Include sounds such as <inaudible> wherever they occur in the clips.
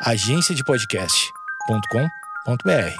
agenciadepodcast.com.br.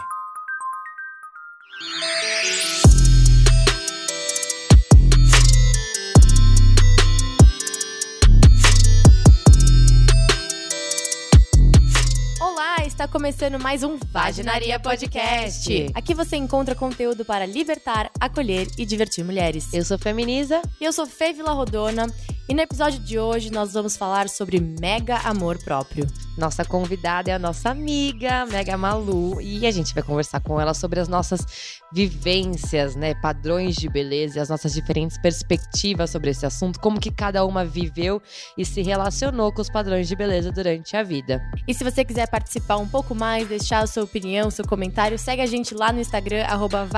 Olá, está começando mais um Vaginaria Podcast. Aqui você encontra conteúdo para libertar, acolher e divertir mulheres. Eu sou Feminiza. E eu sou Fê Vila Rodona. E no episódio de hoje nós vamos falar sobre mega amor próprio. Nossa convidada é a nossa amiga Mega Malu e a gente vai conversar com ela sobre as nossas vivências, né, padrões de beleza e as nossas diferentes perspectivas sobre esse assunto, como que cada uma viveu e se relacionou com os padrões de beleza durante a vida. E se você quiser participar um pouco mais, deixar a sua opinião, seu comentário, segue a gente lá no Instagram arroba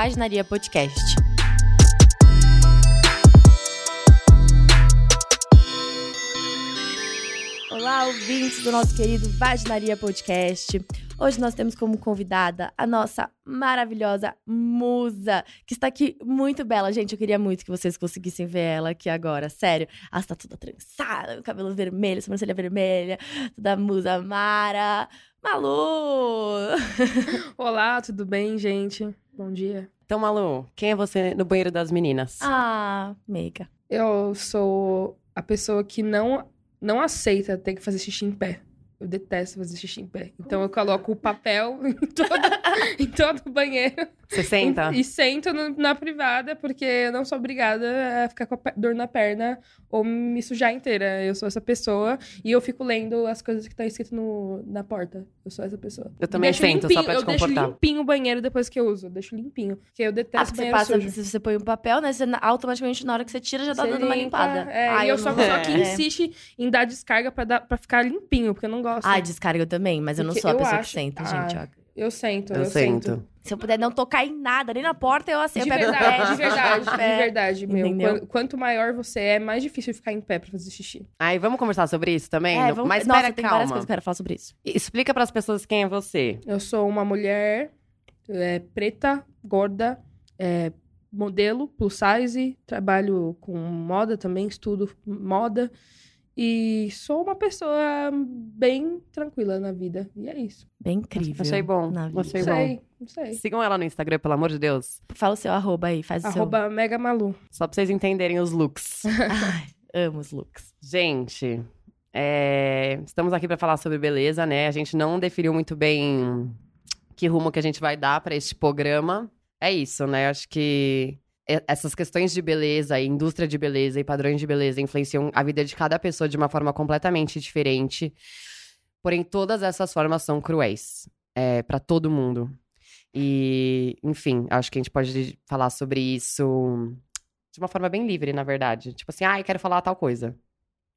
Olá, ouvintes do nosso querido Vaginaria Podcast. Hoje nós temos como convidada a nossa maravilhosa musa, que está aqui muito bela. Gente, eu queria muito que vocês conseguissem ver ela aqui agora, sério. Ela está toda trançada, cabelo vermelho, sobrancelha vermelha, toda musa Mara. Malu! <laughs> Olá, tudo bem, gente? Bom dia. Então, Malu, quem é você no banheiro das meninas? Ah, meiga. Eu sou a pessoa que não não aceita ter que fazer xixi em pé. Eu detesto fazer xixi em pé. Então eu coloco o papel <laughs> em todo, em todo o banheiro. Você senta? E, e sento no- na privada, porque eu não sou obrigada a ficar com a dor na perna ou me sujar inteira. Eu sou essa pessoa e eu fico lendo as coisas que estão escritas no, na porta. Eu sou essa pessoa. Eu também Deixo sento, só limpinho, pra te Eu deixo confortar. limpinho o banheiro depois que eu uso. Eu deixo limpinho. Porque eu Ah, detesto porque você banheiro passa, sujo. se você põe um papel, né? Você automaticamente, na hora que você tira, já tá Você dando uma limpa, limpada. É, Ai, e eu sou a pessoa que insiste em dar descarga pra, dar, pra ficar limpinho, porque eu não gosto. Ai, descarga eu também, mas eu não sou a eu pessoa acho- que senta, Ah, gente. ó. Eu sento, eu, Eu sento. Se eu puder não tocar em nada, nem na porta, eu assim, De eu pego verdade, pé, de verdade, de pé. verdade, meu. Entendeu? Quan- Quanto maior você é, mais difícil ficar em pé pra fazer xixi. Aí, vamos conversar sobre isso também? É, vamos... Mas Nossa, pera, tem várias coisas que eu quero falar sobre isso. Explica pras pessoas quem é você. Eu sou uma mulher é, preta, gorda, é, modelo, plus size, trabalho com moda também, estudo moda. E sou uma pessoa bem tranquila na vida. E é isso. Bem incrível. Achei bom, na vida. achei Não bom. sei, não sei. Sigam ela no Instagram, pelo amor de Deus. Fala o seu arroba aí, faz o seu. Arroba Mega Malu. Só pra vocês entenderem os looks. <laughs> Ai, amo os looks. Gente, é, estamos aqui para falar sobre beleza, né? A gente não definiu muito bem que rumo que a gente vai dar para este programa. É isso, né? Acho que essas questões de beleza, e indústria de beleza e padrões de beleza influenciam a vida de cada pessoa de uma forma completamente diferente. Porém, todas essas formas são cruéis é, para todo mundo. E, enfim, acho que a gente pode falar sobre isso de uma forma bem livre, na verdade. Tipo assim, ah, eu quero falar tal coisa.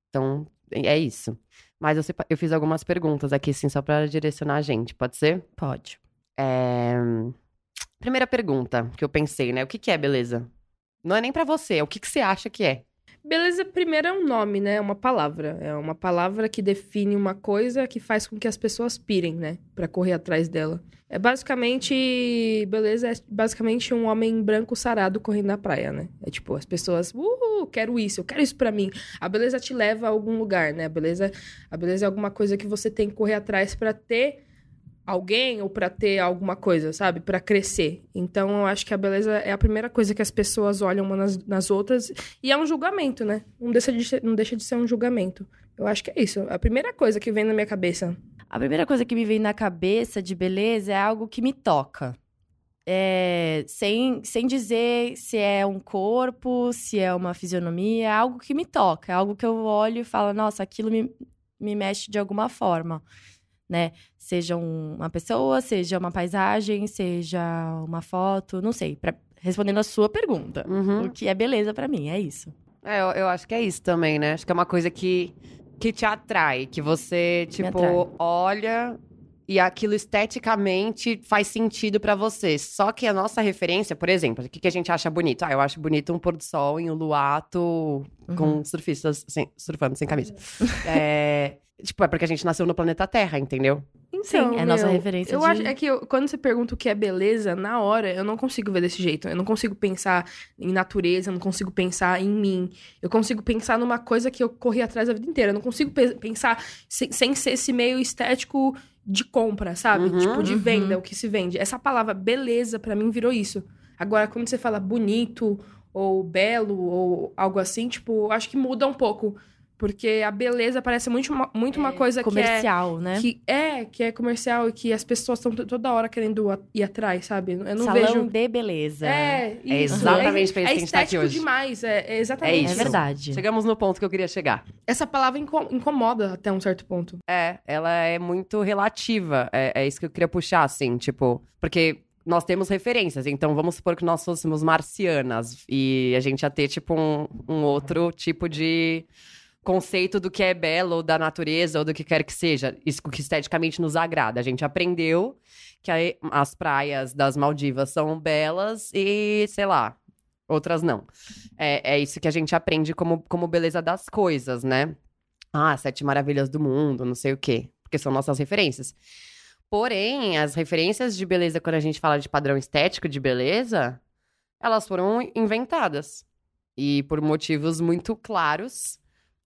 Então, é isso. Mas eu, eu fiz algumas perguntas aqui, assim, só pra direcionar a gente, pode ser? Pode. É, Primeira pergunta que eu pensei, né? O que, que é beleza? Não é nem pra você, é o que, que você acha que é. Beleza, primeiro é um nome, né? É uma palavra. É uma palavra que define uma coisa que faz com que as pessoas pirem, né? Pra correr atrás dela. É basicamente. Beleza é basicamente um homem branco sarado correndo na praia, né? É tipo, as pessoas. Uhul, quero isso, eu quero isso pra mim. A beleza te leva a algum lugar, né? A beleza, a beleza é alguma coisa que você tem que correr atrás pra ter alguém ou pra ter alguma coisa, sabe? Pra crescer. Então eu acho que a beleza é a primeira coisa que as pessoas olham umas nas, nas outras e é um julgamento, né? Não deixa, de ser, não deixa de ser um julgamento. Eu acho que é isso. A primeira coisa que vem na minha cabeça. A primeira coisa que me vem na cabeça de beleza é algo que me toca. É, sem, sem dizer se é um corpo, se é uma fisionomia, é algo que me toca, é algo que eu olho e falo, nossa, aquilo me, me mexe de alguma forma, né? Seja um- uma pessoa, seja uma paisagem, seja uma foto, não sei. Pra, respondendo a sua pergunta, Uhum. o que é beleza pra mim, é isso. É, eu, eu acho que é isso também, né? Acho que é uma coisa que, que te atrai, que você, tipo, olha e aquilo esteticamente faz sentido pra você. Só que a nossa referência, por exemplo, o que, que a gente acha bonito? Ah, eu acho bonito um pôr do sol em um luato com surfistas sem- surfando sem camisa. <laughs> é, tipo, é porque a gente nasceu no planeta Terra, entendeu? Então, Sim, é nossa meu, referência Eu de- acho é que eu- quando você pergunta o que é beleza, na hora eu não consigo ver desse jeito. Eu não consigo pensar em natureza, eu não consigo pensar em mim. Eu consigo pensar numa coisa que eu corri atrás a vida inteira. Eu não consigo pe- pensar sem, sem ser esse meio estético de compra, sabe? Uhum, tipo, de uhum. venda, o que se vende. Essa palavra beleza, pra mim, virou isso. Agora, quando você fala bonito, ou belo, ou algo assim, tipo, acho que muda um pouco. Porque a beleza parece muito uma, muito uma coisa que é Comercial, né? que é, que é comercial e que as pessoas estão toda hora querendo ir atrás, sabe? Eu não Salão vejo. de beleza. É, isso. exatamente pra isso é, que a gente tá aqui estético hoje. demais, é, é exatamente É É isso. verdade. Chegamos no ponto que eu queria chegar. Essa palavra inco- incomoda até um certo ponto. É, ela é muito relativa. É, é isso que eu queria puxar, assim, tipo, porque nós temos referências, então vamos supor que nós fôssemos marcianas e a gente ia ter, tipo, um, um outro tipo de conceito do que é belo, da natureza, ou do que quer que seja. Isso que esteticamente nos agrada. A gente aprendeu que as praias das Maldivas são belas e, sei lá, outras não. É, é isso que a gente aprende como, como beleza das coisas, né? Ah, sete maravilhas do mundo, não sei o quê. Porque são nossas referências. Porém, as referências de beleza, quando a gente fala de padrão estético de beleza, elas foram inventadas. E por motivos muito claros.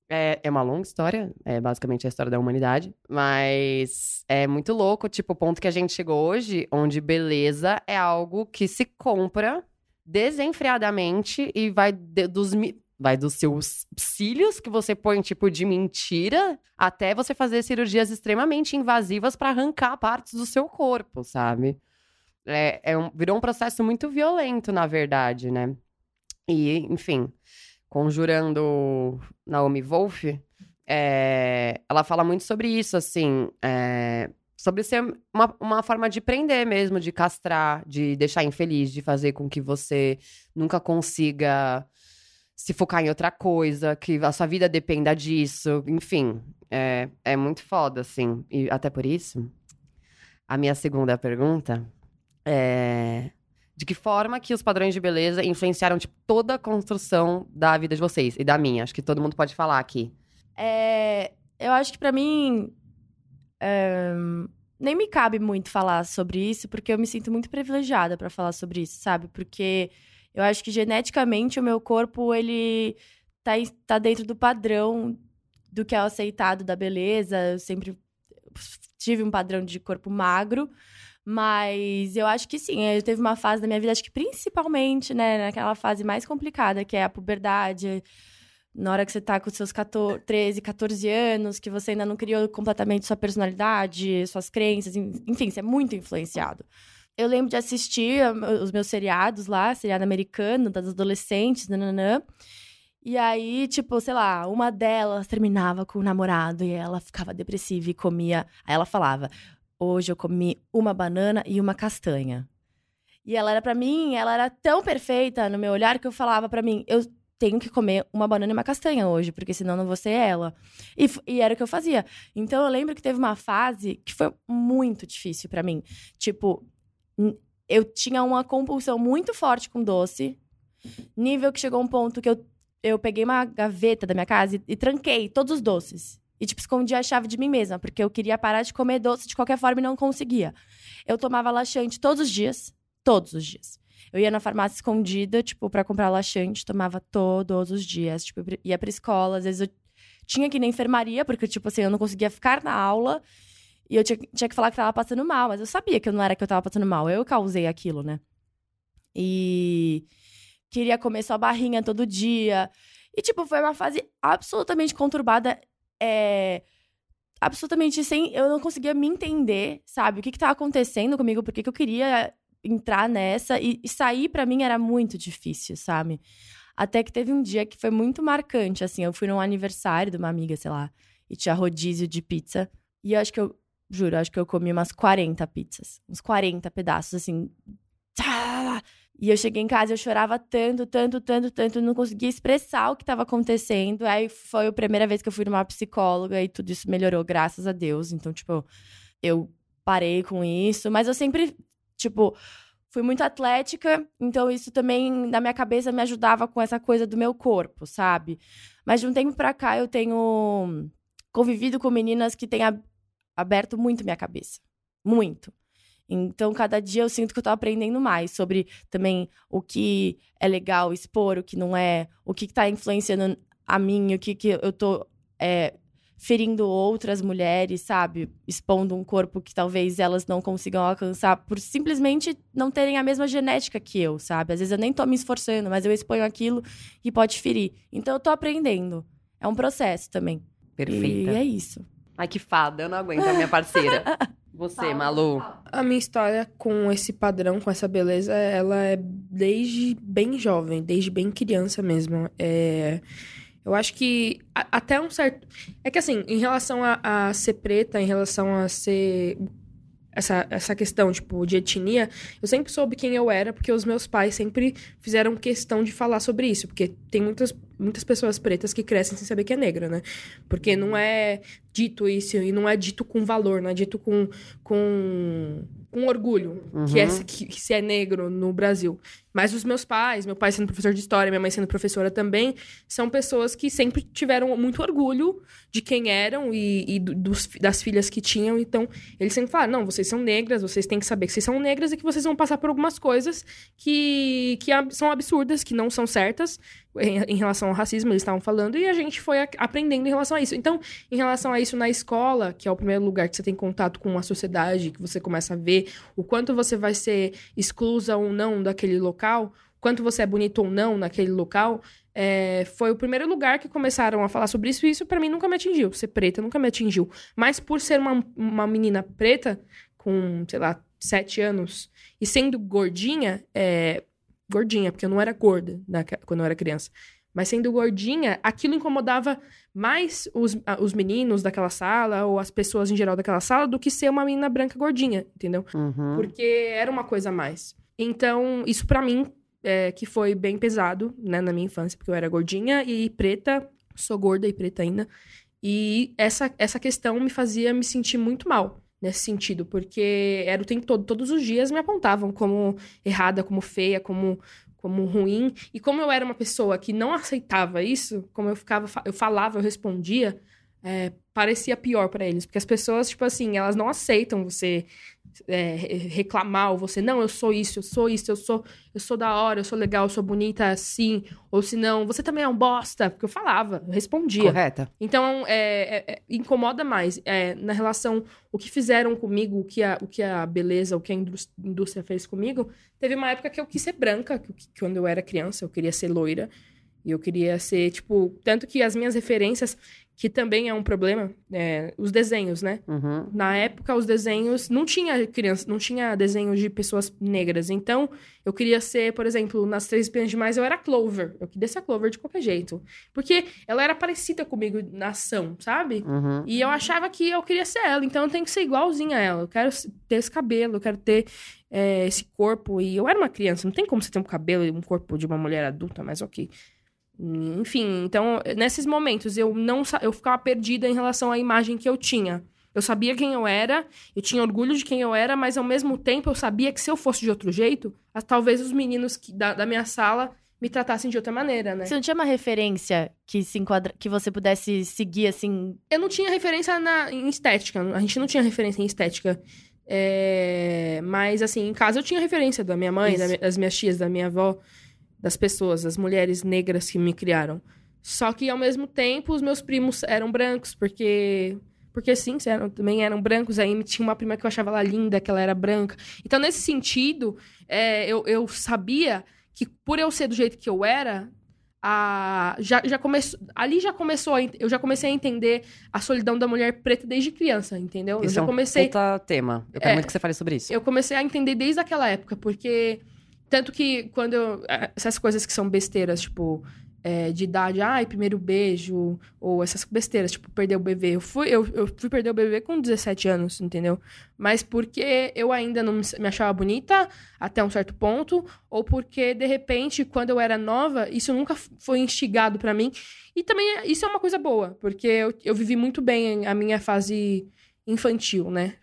É, é uma longa história, é basicamente a história da humanidade. Mas é muito louco, tipo, o ponto que a gente chegou hoje, onde beleza é algo que se compra desenfreadamente e vai de- dos, vai dos seus cílios que você põe tipo de mentira até você fazer cirurgias extremamente invasivas para arrancar partes do seu corpo, sabe? É, é um- virou um processo muito violento, na verdade, né? E, enfim, conjurando Naomi Wolf, é, ela fala muito sobre isso, assim, é, sobre ser uma, uma forma de prender mesmo, de castrar, de deixar infeliz, de fazer com que você nunca consiga se focar em outra coisa, que a sua vida dependa disso, enfim, é, é muito foda, assim. E até por isso, a minha segunda pergunta é de que forma que os padrões de beleza influenciaram tipo, toda a construção da vida de vocês e da minha? Acho que todo mundo pode falar aqui. É, eu acho que pra mim é, nem me cabe muito falar sobre isso, porque eu me sinto muito privilegiada pra falar sobre isso, sabe? Porque eu acho que geneticamente o meu corpo ele tá, tá dentro do padrão do que é aceitado da beleza. Eu sempre tive um padrão de corpo magro. Mas eu acho que sim, eu teve uma fase da minha vida, acho que principalmente, né, naquela fase mais complicada, que é a puberdade, na hora que você tá com seus 14, 13, 14 anos, que você ainda não criou completamente sua personalidade, suas crenças, en- enfim, você é muito influenciado. Eu lembro de assistir os meus seriados lá, seriado americano, das adolescentes, nananã. E aí, tipo, sei lá, uma delas terminava com o namorado e ela ficava depressiva e comia. Aí ela falava: Hoje eu comi uma banana e uma castanha. E ela era pra mim, ela era tão perfeita no meu olhar que eu falava pra mim: Eu tenho que comer uma banana e uma castanha hoje, porque senão não vou ser ela. E, e era o que eu fazia. Então eu lembro que teve uma fase que foi muito difícil pra mim. Tipo, eu tinha uma compulsão muito forte com doce, nível que chegou um ponto que eu, eu peguei uma gaveta da minha casa e, e tranquei todos os doces. E, tipo, escondi a chave de mim mesma, porque eu queria parar de comer doce de qualquer forma e não conseguia. Eu tomava laxante todos os dias. Todos os dias. Eu ia na farmácia escondida, tipo, pra comprar laxante, tomava todos os dias. Tipo, ia pra escola, às vezes eu tinha que ir na enfermaria, porque, tipo assim, eu não conseguia ficar na aula. E eu tinha, tinha que falar que tava passando mal, mas eu sabia que não era que eu tava passando mal. Eu causei aquilo, né? E queria comer só barrinha todo dia. E, tipo, foi uma fase absolutamente conturbada. É, absolutamente sem. Eu não conseguia me entender, sabe? O que que acontecendo comigo, por que que eu queria entrar nessa. E, e sair pra mim era muito difícil, sabe? Até que teve um dia que foi muito marcante, assim. Eu fui num aniversário de uma amiga, sei lá, e tinha rodízio de pizza. E eu acho que eu, juro, acho que eu comi umas 40 pizzas. Uns 40 pedaços, assim. Tá! E eu cheguei em casa eu chorava tanto, tanto, tanto, tanto, não conseguia expressar o que estava acontecendo. Aí foi a primeira vez que eu fui numa psicóloga e tudo isso melhorou, graças a Deus. Então, tipo, eu parei com isso, mas eu sempre, tipo, fui muito atlética, então isso também na minha cabeça me ajudava com essa coisa do meu corpo, sabe? Mas de um tempo pra cá eu tenho convivido com meninas que têm ab- aberto muito minha cabeça. Muito. Então, cada dia eu sinto que eu tô aprendendo mais sobre também o que é legal expor, o que não é, o que, que tá influenciando a mim, o que, que eu tô é, ferindo outras mulheres, sabe? Expondo um corpo que talvez elas não consigam alcançar por simplesmente não terem a mesma genética que eu, sabe? Às vezes eu nem tô me esforçando, mas eu exponho aquilo e pode ferir. Então eu tô aprendendo. É um processo também. Perfeita. E é isso. Ai, que fada, eu não aguento a minha parceira. <laughs> Você, Malu. A minha história com esse padrão, com essa beleza, ela é desde bem jovem, desde bem criança mesmo. É... Eu acho que a- até um certo. É que assim, em relação a, a ser preta, em relação a ser. Essa, essa questão, tipo, de etnia, eu sempre soube quem eu era, porque os meus pais sempre fizeram questão de falar sobre isso. Porque tem muitas, muitas pessoas pretas que crescem sem saber que é negra, né? Porque não é dito isso, e não é dito com valor, não é dito com, com, com orgulho que, é, Uhum. que, que se é negro no Brasil. Mas os meus pais, meu pai sendo professor de história, minha mãe sendo professora também, são pessoas que sempre tiveram muito orgulho de quem eram e, e do- dos, das filhas que tinham. Então, eles sempre falaram: não, vocês são negras, vocês têm que saber que vocês são negras e que vocês vão passar por algumas coisas que, que são absurdas, que não são certas em, em relação ao racismo, eles estavam falando, e a gente foi a- aprendendo em relação a isso. Então, em relação a isso na escola, que é o primeiro lugar que você tem contato com a sociedade, que você começa a ver o quanto você vai ser exclusa ou não daquele local, quanto você é bonito ou não naquele local, é, foi o primeiro lugar que começaram a falar sobre isso, e isso pra mim nunca me atingiu. Ser preta nunca me atingiu. Mas por ser uma, uma menina preta, com, sei lá, sete anos, e sendo gordinha, é, gordinha, porque eu não era gorda na- quando eu era criança. Mas sendo gordinha, aquilo incomodava mais os, os meninos daquela sala, ou as pessoas em geral daquela sala, do que ser uma menina branca gordinha, entendeu? Uhum. Porque era uma coisa a mais. Então, isso pra mim, é, que foi bem pesado, né, na minha infância, porque eu era gordinha e preta, sou gorda e preta ainda. E essa, essa questão me fazia me sentir muito mal nesse sentido, porque era o tempo todo, todos os dias me apontavam como errada, como feia, como como ruim, e como eu era uma pessoa que não aceitava isso, como eu ficava, eu falava, eu respondia, é, parecia pior pra eles, porque as pessoas, tipo assim, elas não aceitam você é, re- reclamar ou você, não, eu sou isso, eu sou isso, eu sou, eu sou da hora, eu sou legal, eu sou bonita assim, ou se não, você também é um bosta, porque eu falava, eu respondia. Correta. Então, é, é- é- incomoda mais. É, na relação, o que fizeram comigo, o que a, o que a beleza, o que a indús- indústria fez comigo, teve uma época que eu quis ser branca, que, que quando eu era criança, eu queria ser loira. E eu queria ser, tipo, tanto que as minhas referências, que também é um problema, é, os desenhos, né? Uhum. Na época, os desenhos não tinha criança, não tinha desenhos de pessoas negras. Então, eu queria ser, por exemplo, nas Três Espiãs Demais, eu era Clover. Eu queria ser a Clover de qualquer jeito. Porque ela era parecida comigo na ação, sabe? Uhum. E eu achava que eu queria ser ela, então eu tenho que ser igualzinha a ela. Eu quero ter esse cabelo, eu quero ter é, esse corpo. E eu era uma criança, não tem como você ter um cabelo e um corpo de uma mulher adulta, mas ok. Enfim, então, nesses momentos, eu não eu ficava perdida em relação à imagem que eu tinha. Eu sabia quem eu era, eu tinha orgulho de quem eu era, mas ao mesmo tempo eu sabia que se eu fosse de outro jeito, talvez os meninos que- da, da minha sala me tratassem de outra maneira, né? Você não tinha uma referência que se enquadra... que você pudesse seguir, assim... Eu não tinha referência na, em estética. A gente não tinha referência em estética. É, mas, assim, em casa eu tinha referência da minha mãe, da das minhas tias, da minha avó, das pessoas, das mulheres negras que me criaram. Só que, ao mesmo tempo, os meus primos eram brancos, porque. Porque sim, eram, também eram brancos. Aí tinha uma prima que eu achava ela linda, que ela era branca. Então, nesse sentido, é, eu, eu sabia que por eu ser do jeito que eu era, a, já, já começou, ali já começou, a eu já comecei a entender a solidão da mulher preta desde criança, entendeu? eu Isso já é um comecei, tema. Eu quero É. muito que você fale sobre isso. eu comecei a entender desde aquela época, porque tanto que quando eu, essas coisas que são besteiras, tipo é, de idade, ai, primeiro beijo, ou essas besteiras, tipo, perder o bebê. Eu fui, eu, eu fui perder o bebê com 17 anos, entendeu? Mas porque eu ainda não me achava bonita até um certo ponto, ou porque, de repente, quando eu era nova, isso nunca foi instigado pra mim. E também, é- isso é uma coisa boa, porque eu, eu vivi muito bem a minha fase infantil, né?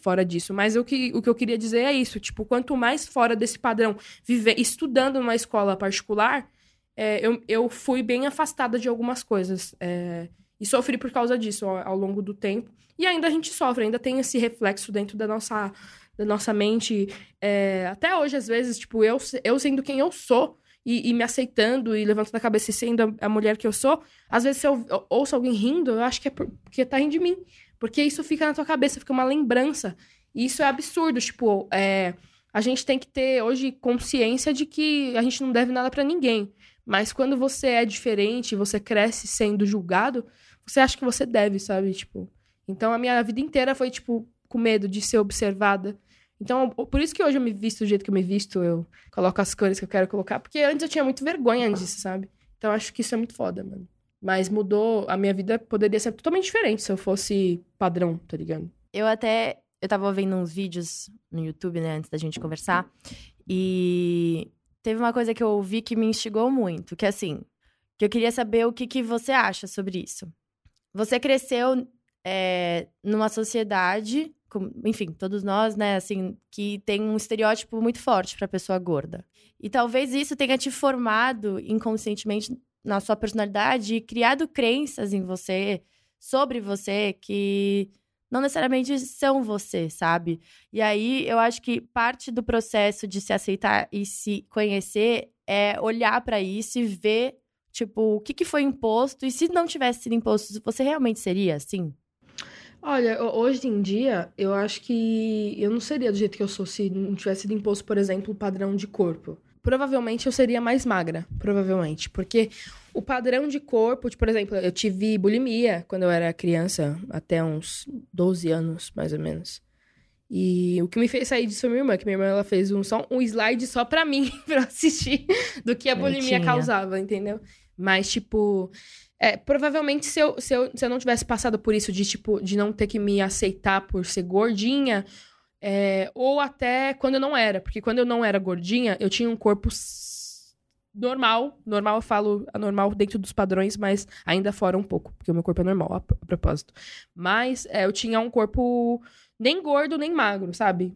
Fora disso. Mas o que, o que eu queria dizer é isso. Tipo, quanto mais fora desse padrão, viver, estudando numa escola particular, é, eu, eu fui bem afastada de algumas coisas. É, E sofri por causa disso ao, ao longo do tempo. E ainda a gente sofre, ainda tem esse reflexo dentro da nossa, da nossa mente. É, até hoje, às vezes, tipo, eu, eu sendo quem eu sou e, e me aceitando e levantando a cabeça e sendo a, a, mulher que eu sou, às vezes se eu, eu ouço alguém rindo, eu acho que é porque tá rindo de mim. Porque isso fica na tua cabeça, fica uma lembrança. E isso é absurdo, tipo, é, a gente tem que ter hoje consciência de que a gente não deve nada para ninguém. Mas quando você é diferente, você cresce sendo julgado, você acha que você deve, sabe? Tipo, então a minha vida inteira foi, tipo, com medo de ser observada. Então, por isso que hoje eu me visto do jeito que eu me visto, eu coloco as cores que eu quero colocar, porque antes eu tinha muito vergonha disso, sabe? Então acho que isso é muito foda, mano. Mas mudou, a minha vida poderia ser totalmente diferente se eu fosse padrão, tá ligado? Eu até, eu tava vendo uns vídeos no YouTube, né, antes da gente conversar, e teve uma coisa que eu ouvi que me instigou muito, que é assim, que eu queria saber o que, que você acha sobre isso. Você cresceu é, numa sociedade, com, enfim, todos nós, né, assim, que tem um estereótipo muito forte para pessoa gorda. E talvez isso tenha te formado inconscientemente na sua personalidade e criado crenças em você, sobre você, que não necessariamente são você, sabe? E aí eu acho que parte do processo de se aceitar e se conhecer é olhar para isso e ver, tipo, o que, que foi imposto e se não tivesse sido imposto, você realmente seria assim? Olha, hoje em dia, eu acho que eu não seria do jeito que eu sou se não tivesse sido imposto, por exemplo, o padrão de corpo. Provavelmente eu seria mais magra, provavelmente, porque o padrão de corpo, tipo, por exemplo, eu tive bulimia quando eu era criança, até uns 12 anos, mais ou menos. E o que me fez sair disso foi minha irmã, que minha irmã ela fez um, só, um slide só pra mim, <laughs> pra assistir, do que a bulimia causava, entendeu? Mas, tipo, é, provavelmente, se eu, se, eu, se eu não tivesse passado por isso de, tipo, de não ter que me aceitar por ser gordinha, é, ou até quando eu não era. Porque quando eu não era gordinha, eu tinha um corpo normal. Normal, eu falo anormal dentro dos padrões, mas ainda fora um pouco, porque o meu corpo é normal, a, a propósito. Mas é, eu tinha um corpo nem gordo, nem magro, sabe?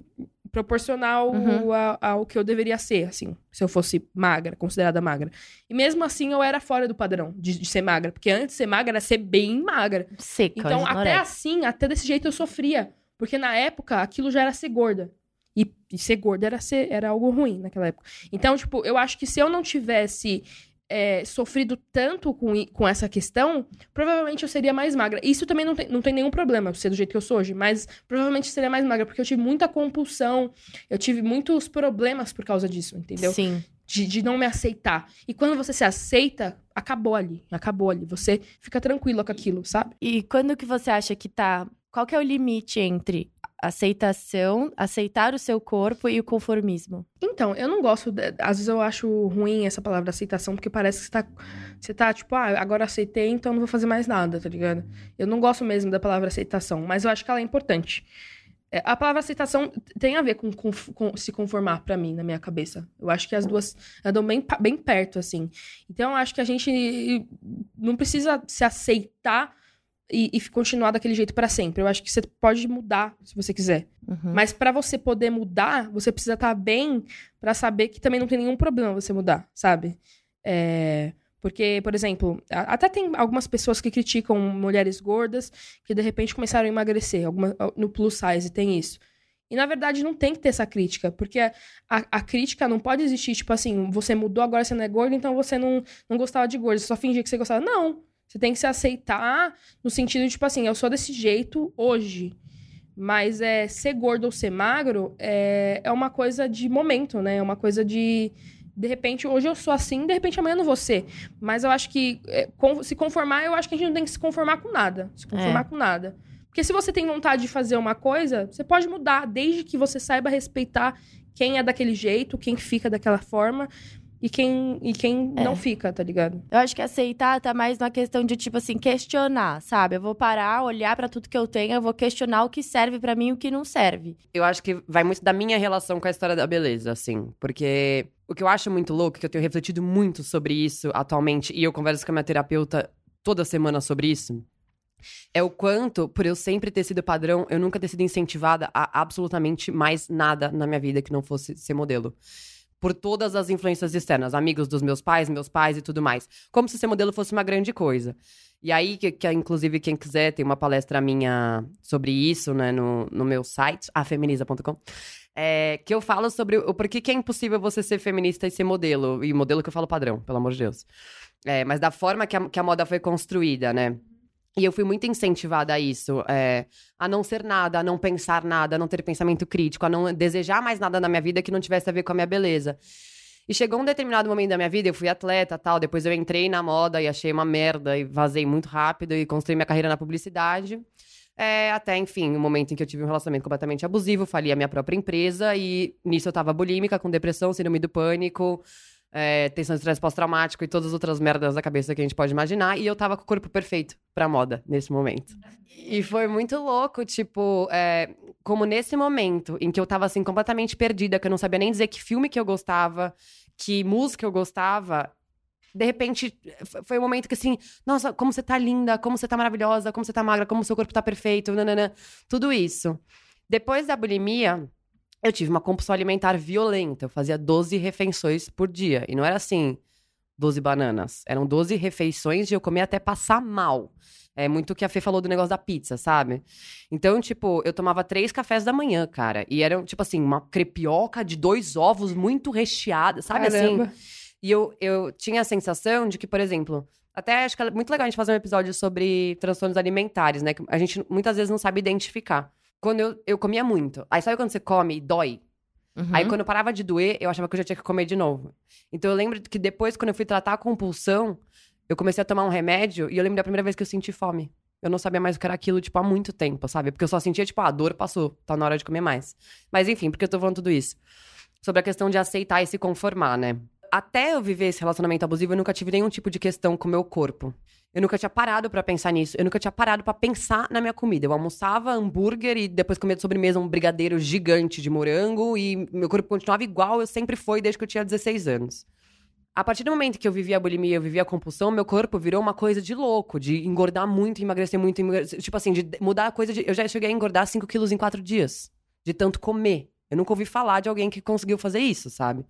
proporcional uhum. ao que eu deveria ser, assim, se eu fosse magra, considerada magra. E mesmo assim eu era fora do padrão de, de ser magra, porque antes ser magra era ser bem magra. Seca. Então, até assim, até desse jeito eu sofria, porque na época aquilo já era ser gorda. E, e ser gorda era, ser, era algo ruim naquela época. Então, tipo, eu acho que se eu não tivesse é, sofrido tanto com, com essa questão, provavelmente eu seria mais magra. Isso também não tem, não tem nenhum problema, ser do jeito que eu sou hoje, mas provavelmente seria mais magra, porque eu tive muita compulsão, eu tive muitos problemas por causa disso, entendeu? Sim. De, de não me aceitar. E quando você se aceita, acabou ali, acabou ali. Você fica tranquilo com aquilo, sabe? E quando que você acha que tá. Qual que é o limite entre aceitação, aceitar o seu corpo e o conformismo? Então, eu não gosto, de, às vezes eu acho ruim essa palavra aceitação, porque parece que você tá, você tá tipo, ah, agora aceitei, então não vou fazer mais nada, tá ligado? Eu não gosto mesmo da palavra aceitação, mas eu acho que ela é importante. É, a palavra aceitação tem a ver com, com, com se conformar para mim, na minha cabeça. Eu acho que as duas andam bem, bem perto, assim. Então, eu acho que a gente não precisa se aceitar e, e continuar daquele jeito para sempre. Eu acho que você pode mudar se você quiser. Uhum. Mas para você poder mudar, você precisa estar tá bem para saber que também não tem nenhum problema você mudar, sabe? É... Porque, por exemplo, até tem algumas pessoas que criticam mulheres gordas que de repente começaram a emagrecer. Alguma, no plus size tem isso. E na verdade não tem que ter essa crítica, porque a, a, crítica não pode existir, tipo assim, você mudou, agora você não é gordo, então você não, não gostava de gordo, você só fingia que você gostava. Não. Você tem que se aceitar no sentido de, tipo assim, eu sou desse jeito hoje. Mas é ser gordo ou ser magro é, é uma coisa de momento, né? É uma coisa de. De repente, hoje eu sou assim, de repente amanhã eu não vou ser. Mas eu acho que é, com, se conformar, eu acho que a gente não tem que se conformar com nada. Se conformar é. com nada. Porque se você tem vontade de fazer uma coisa, você pode mudar, desde que você saiba respeitar quem é daquele jeito, quem fica daquela forma e quem, e quem é. não fica, tá ligado? Eu acho que aceitar tá mais na questão de, tipo assim, questionar, sabe? Eu vou parar, olhar para tudo que eu tenho, eu vou questionar o que serve para mim e o que não serve. Eu acho que vai muito da minha relação com a história da beleza, assim. Porque o que eu acho muito louco, que eu tenho refletido muito sobre isso atualmente, e eu converso com a minha terapeuta toda semana sobre isso, é o quanto, por eu sempre ter sido padrão, eu nunca ter sido incentivada a absolutamente mais nada na minha vida que não fosse ser modelo por todas as influências externas, amigos dos meus pais, meus pais e tudo mais. Como se ser modelo fosse uma grande coisa. E aí, que, que inclusive, quem quiser, tem uma palestra minha sobre isso, né, no, no meu site, afeminiza.com. É, que eu falo sobre o porquê que é impossível você ser feminista e ser modelo. E modelo que eu falo padrão, pelo amor de Deus. É, mas da forma que a, que a moda foi construída, né? E eu fui muito incentivada a isso, é, a não ser nada, a não pensar nada, a não ter pensamento crítico, a não desejar mais nada na minha vida que não tivesse a ver com a minha beleza. E chegou um determinado momento da minha vida, eu fui atleta tal, depois eu entrei na moda e achei uma merda e vazei muito rápido e construí minha carreira na publicidade. É, até, enfim, o um momento em que eu tive um relacionamento completamente abusivo, fali a minha própria empresa e nisso eu tava bulímica, com depressão, síndrome do pânico, é, tensão de estresse pós-traumático e todas as outras merdas da cabeça que a gente pode imaginar. E eu tava com o corpo perfeito pra moda nesse momento. E foi muito louco, tipo, é, como nesse momento em que eu tava assim completamente perdida, que eu não sabia nem dizer que filme que eu gostava, que música eu gostava. De repente, foi um momento que assim, nossa, como você tá linda, como você tá maravilhosa, como você tá magra, como seu corpo tá perfeito, nanana, tudo isso. Depois da bulimia, eu tive uma compulsão alimentar violenta. Eu fazia 12 refeições por dia. E não era assim, 12 bananas. Eram 12 refeições e eu comia até passar mal. É muito o que a Fê falou do negócio da pizza, sabe? Então, tipo, eu tomava três cafés da manhã, cara. E era, tipo assim, uma crepioca de dois ovos muito recheada, sabe assim? Caramba. assim? E eu, eu tinha a sensação de que, por exemplo, até acho que é muito legal a gente fazer um episódio sobre transtornos alimentares, né? Que a gente muitas vezes não sabe identificar. Quando eu, eu comia muito. Aí sabe quando você come e dói? Uhum. Aí quando eu parava de doer, eu achava que eu já tinha que comer de novo. Então eu lembro que depois, quando eu fui tratar a compulsão, eu comecei a tomar um remédio e eu lembro da primeira vez que eu senti fome. Eu não sabia mais o que era aquilo, tipo, há muito tempo, sabe? Porque eu só sentia, tipo, ah, a dor passou, tá na hora de comer mais. Mas enfim, porque eu tô falando tudo isso? Sobre a questão de aceitar e se conformar, né? Até eu viver esse relacionamento abusivo, eu nunca tive nenhum tipo de questão com o meu corpo. Eu nunca tinha parado para pensar nisso. Eu nunca tinha parado para pensar na minha comida. Eu almoçava hambúrguer e depois comia de sobremesa um brigadeiro gigante de morango e meu corpo continuava igual, eu sempre foi desde que eu tinha 16 anos. A partir do momento que eu vivia a bulimia, eu vivia a compulsão, meu corpo virou uma coisa de louco, de engordar muito, emagrecer muito, emagrecer, tipo assim, de mudar a coisa de. Eu já cheguei a engordar 5 quilos em 4 dias, de tanto comer. Eu nunca ouvi falar de alguém que conseguiu fazer isso, sabe?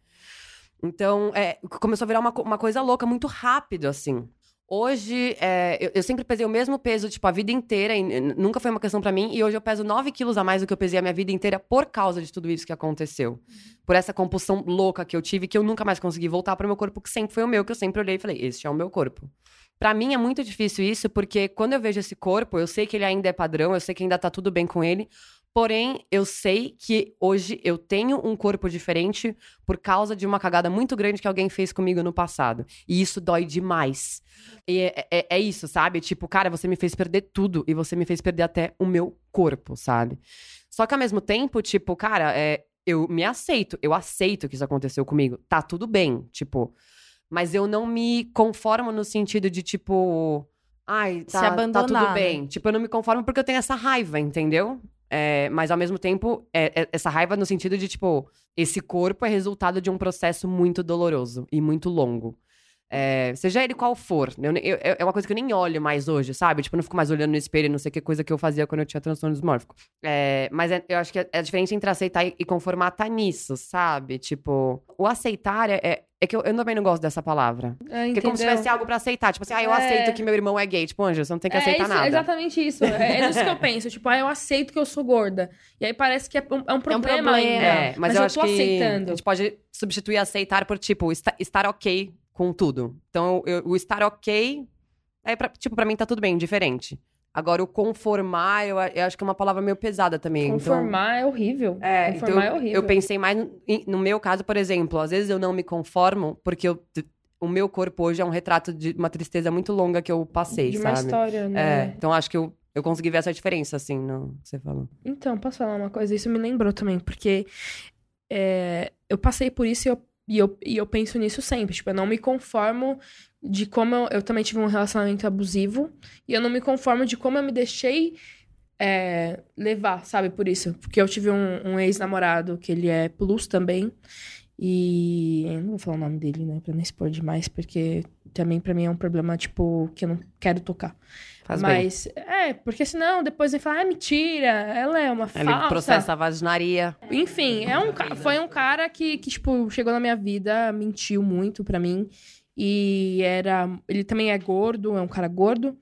Então, é, começou a virar uma, uma coisa louca muito rápido, assim. Hoje, é, eu, eu, sempre pesei o mesmo peso, tipo, a vida inteira, e nunca foi uma questão para mim, e hoje eu peso 9 quilos a mais do que eu pesei a minha vida inteira por causa de tudo isso que aconteceu. Por essa compulsão louca que eu tive, que eu nunca mais consegui voltar para o meu corpo, que sempre foi o meu, que eu sempre olhei e falei, este é o meu corpo. Para mim é muito difícil isso, porque quando eu vejo esse corpo, eu sei que ele ainda é padrão, eu sei que ainda tá tudo bem com ele, Porém, eu sei que hoje eu tenho um corpo diferente por causa de uma cagada muito grande que alguém fez comigo no passado. E isso dói demais. E é, é, é, isso, sabe? Tipo, cara, você me fez perder tudo e você me fez perder até o meu corpo, sabe? Só que ao mesmo tempo, tipo, cara, é, eu me aceito. Eu aceito que isso aconteceu comigo. Tá tudo bem, tipo. Mas eu não me conformo no sentido de, tipo. Ai, tá, tá tudo bem. né? Tipo, eu não me conformo porque eu tenho essa raiva, entendeu? É, mas ao mesmo tempo, é, é, essa raiva no sentido de, tipo, esse corpo é resultado de um processo muito doloroso e muito longo. É, seja ele qual for. Eu, eu, é uma coisa que eu nem olho mais hoje, sabe? Tipo, eu não fico mais olhando no espelho, não sei que coisa que eu fazia quando eu tinha transtorno dismórfico. É, mas é- eu acho que é, a diferença entre aceitar e, conformar tá nisso, sabe? Tipo, o aceitar é, é, é que eu, eu também não gosto dessa palavra. É, Porque é como se tivesse algo pra aceitar. Tipo assim, ah, eu É. aceito que meu irmão é gay. Tipo, Anja, você não tem que É aceitar isso- nada. exatamente isso. É, é isso que eu penso. Tipo, ah, eu aceito que eu sou gorda. E aí parece que é um, é um problema, problema. ainda. É, mas, eu, acho tô aceitando. a gente pode substituir aceitar por, tipo, esta- estar ok com tudo. Então, eu- o estar ok é, pra, tipo, pra mim tá tudo bem, diferente. Agora, o conformar, eu, eu acho que é uma palavra meio pesada também. então- Conformar é horrível. É, Conformar então é horrível. eu pensei mais no, no meu caso, por exemplo, às vezes eu não me conformo porque eu- o meu corpo hoje é um retrato de uma tristeza muito longa que eu passei, De uma sabe? história, É, né? então acho que eu, eu consegui ver essa diferença, assim, no que você falou. Então, posso falar uma coisa? Isso me lembrou também, porque é, eu passei por isso e eu, e, eu, e eu penso nisso sempre. Tipo, eu não me conformo de como eu, eu também tive um relacionamento abusivo e eu não me conformo de como eu me deixei é, levar, sabe, por isso. Porque eu tive um, um ex-namorado que ele é plus também. E eu não vou falar o nome dele, né, pra não expor demais, porque também pra mim é um problema, tipo, que eu não quero tocar. Faz bem. Mas, é, porque senão depois ele fala, ah, mentira, ela é uma Ele falsa. processa a vaginaria. Enfim, é um, foi um cara que, que, tipo, chegou na minha vida, mentiu muito pra mim. E era. Ele também é gordo, é um cara gordo.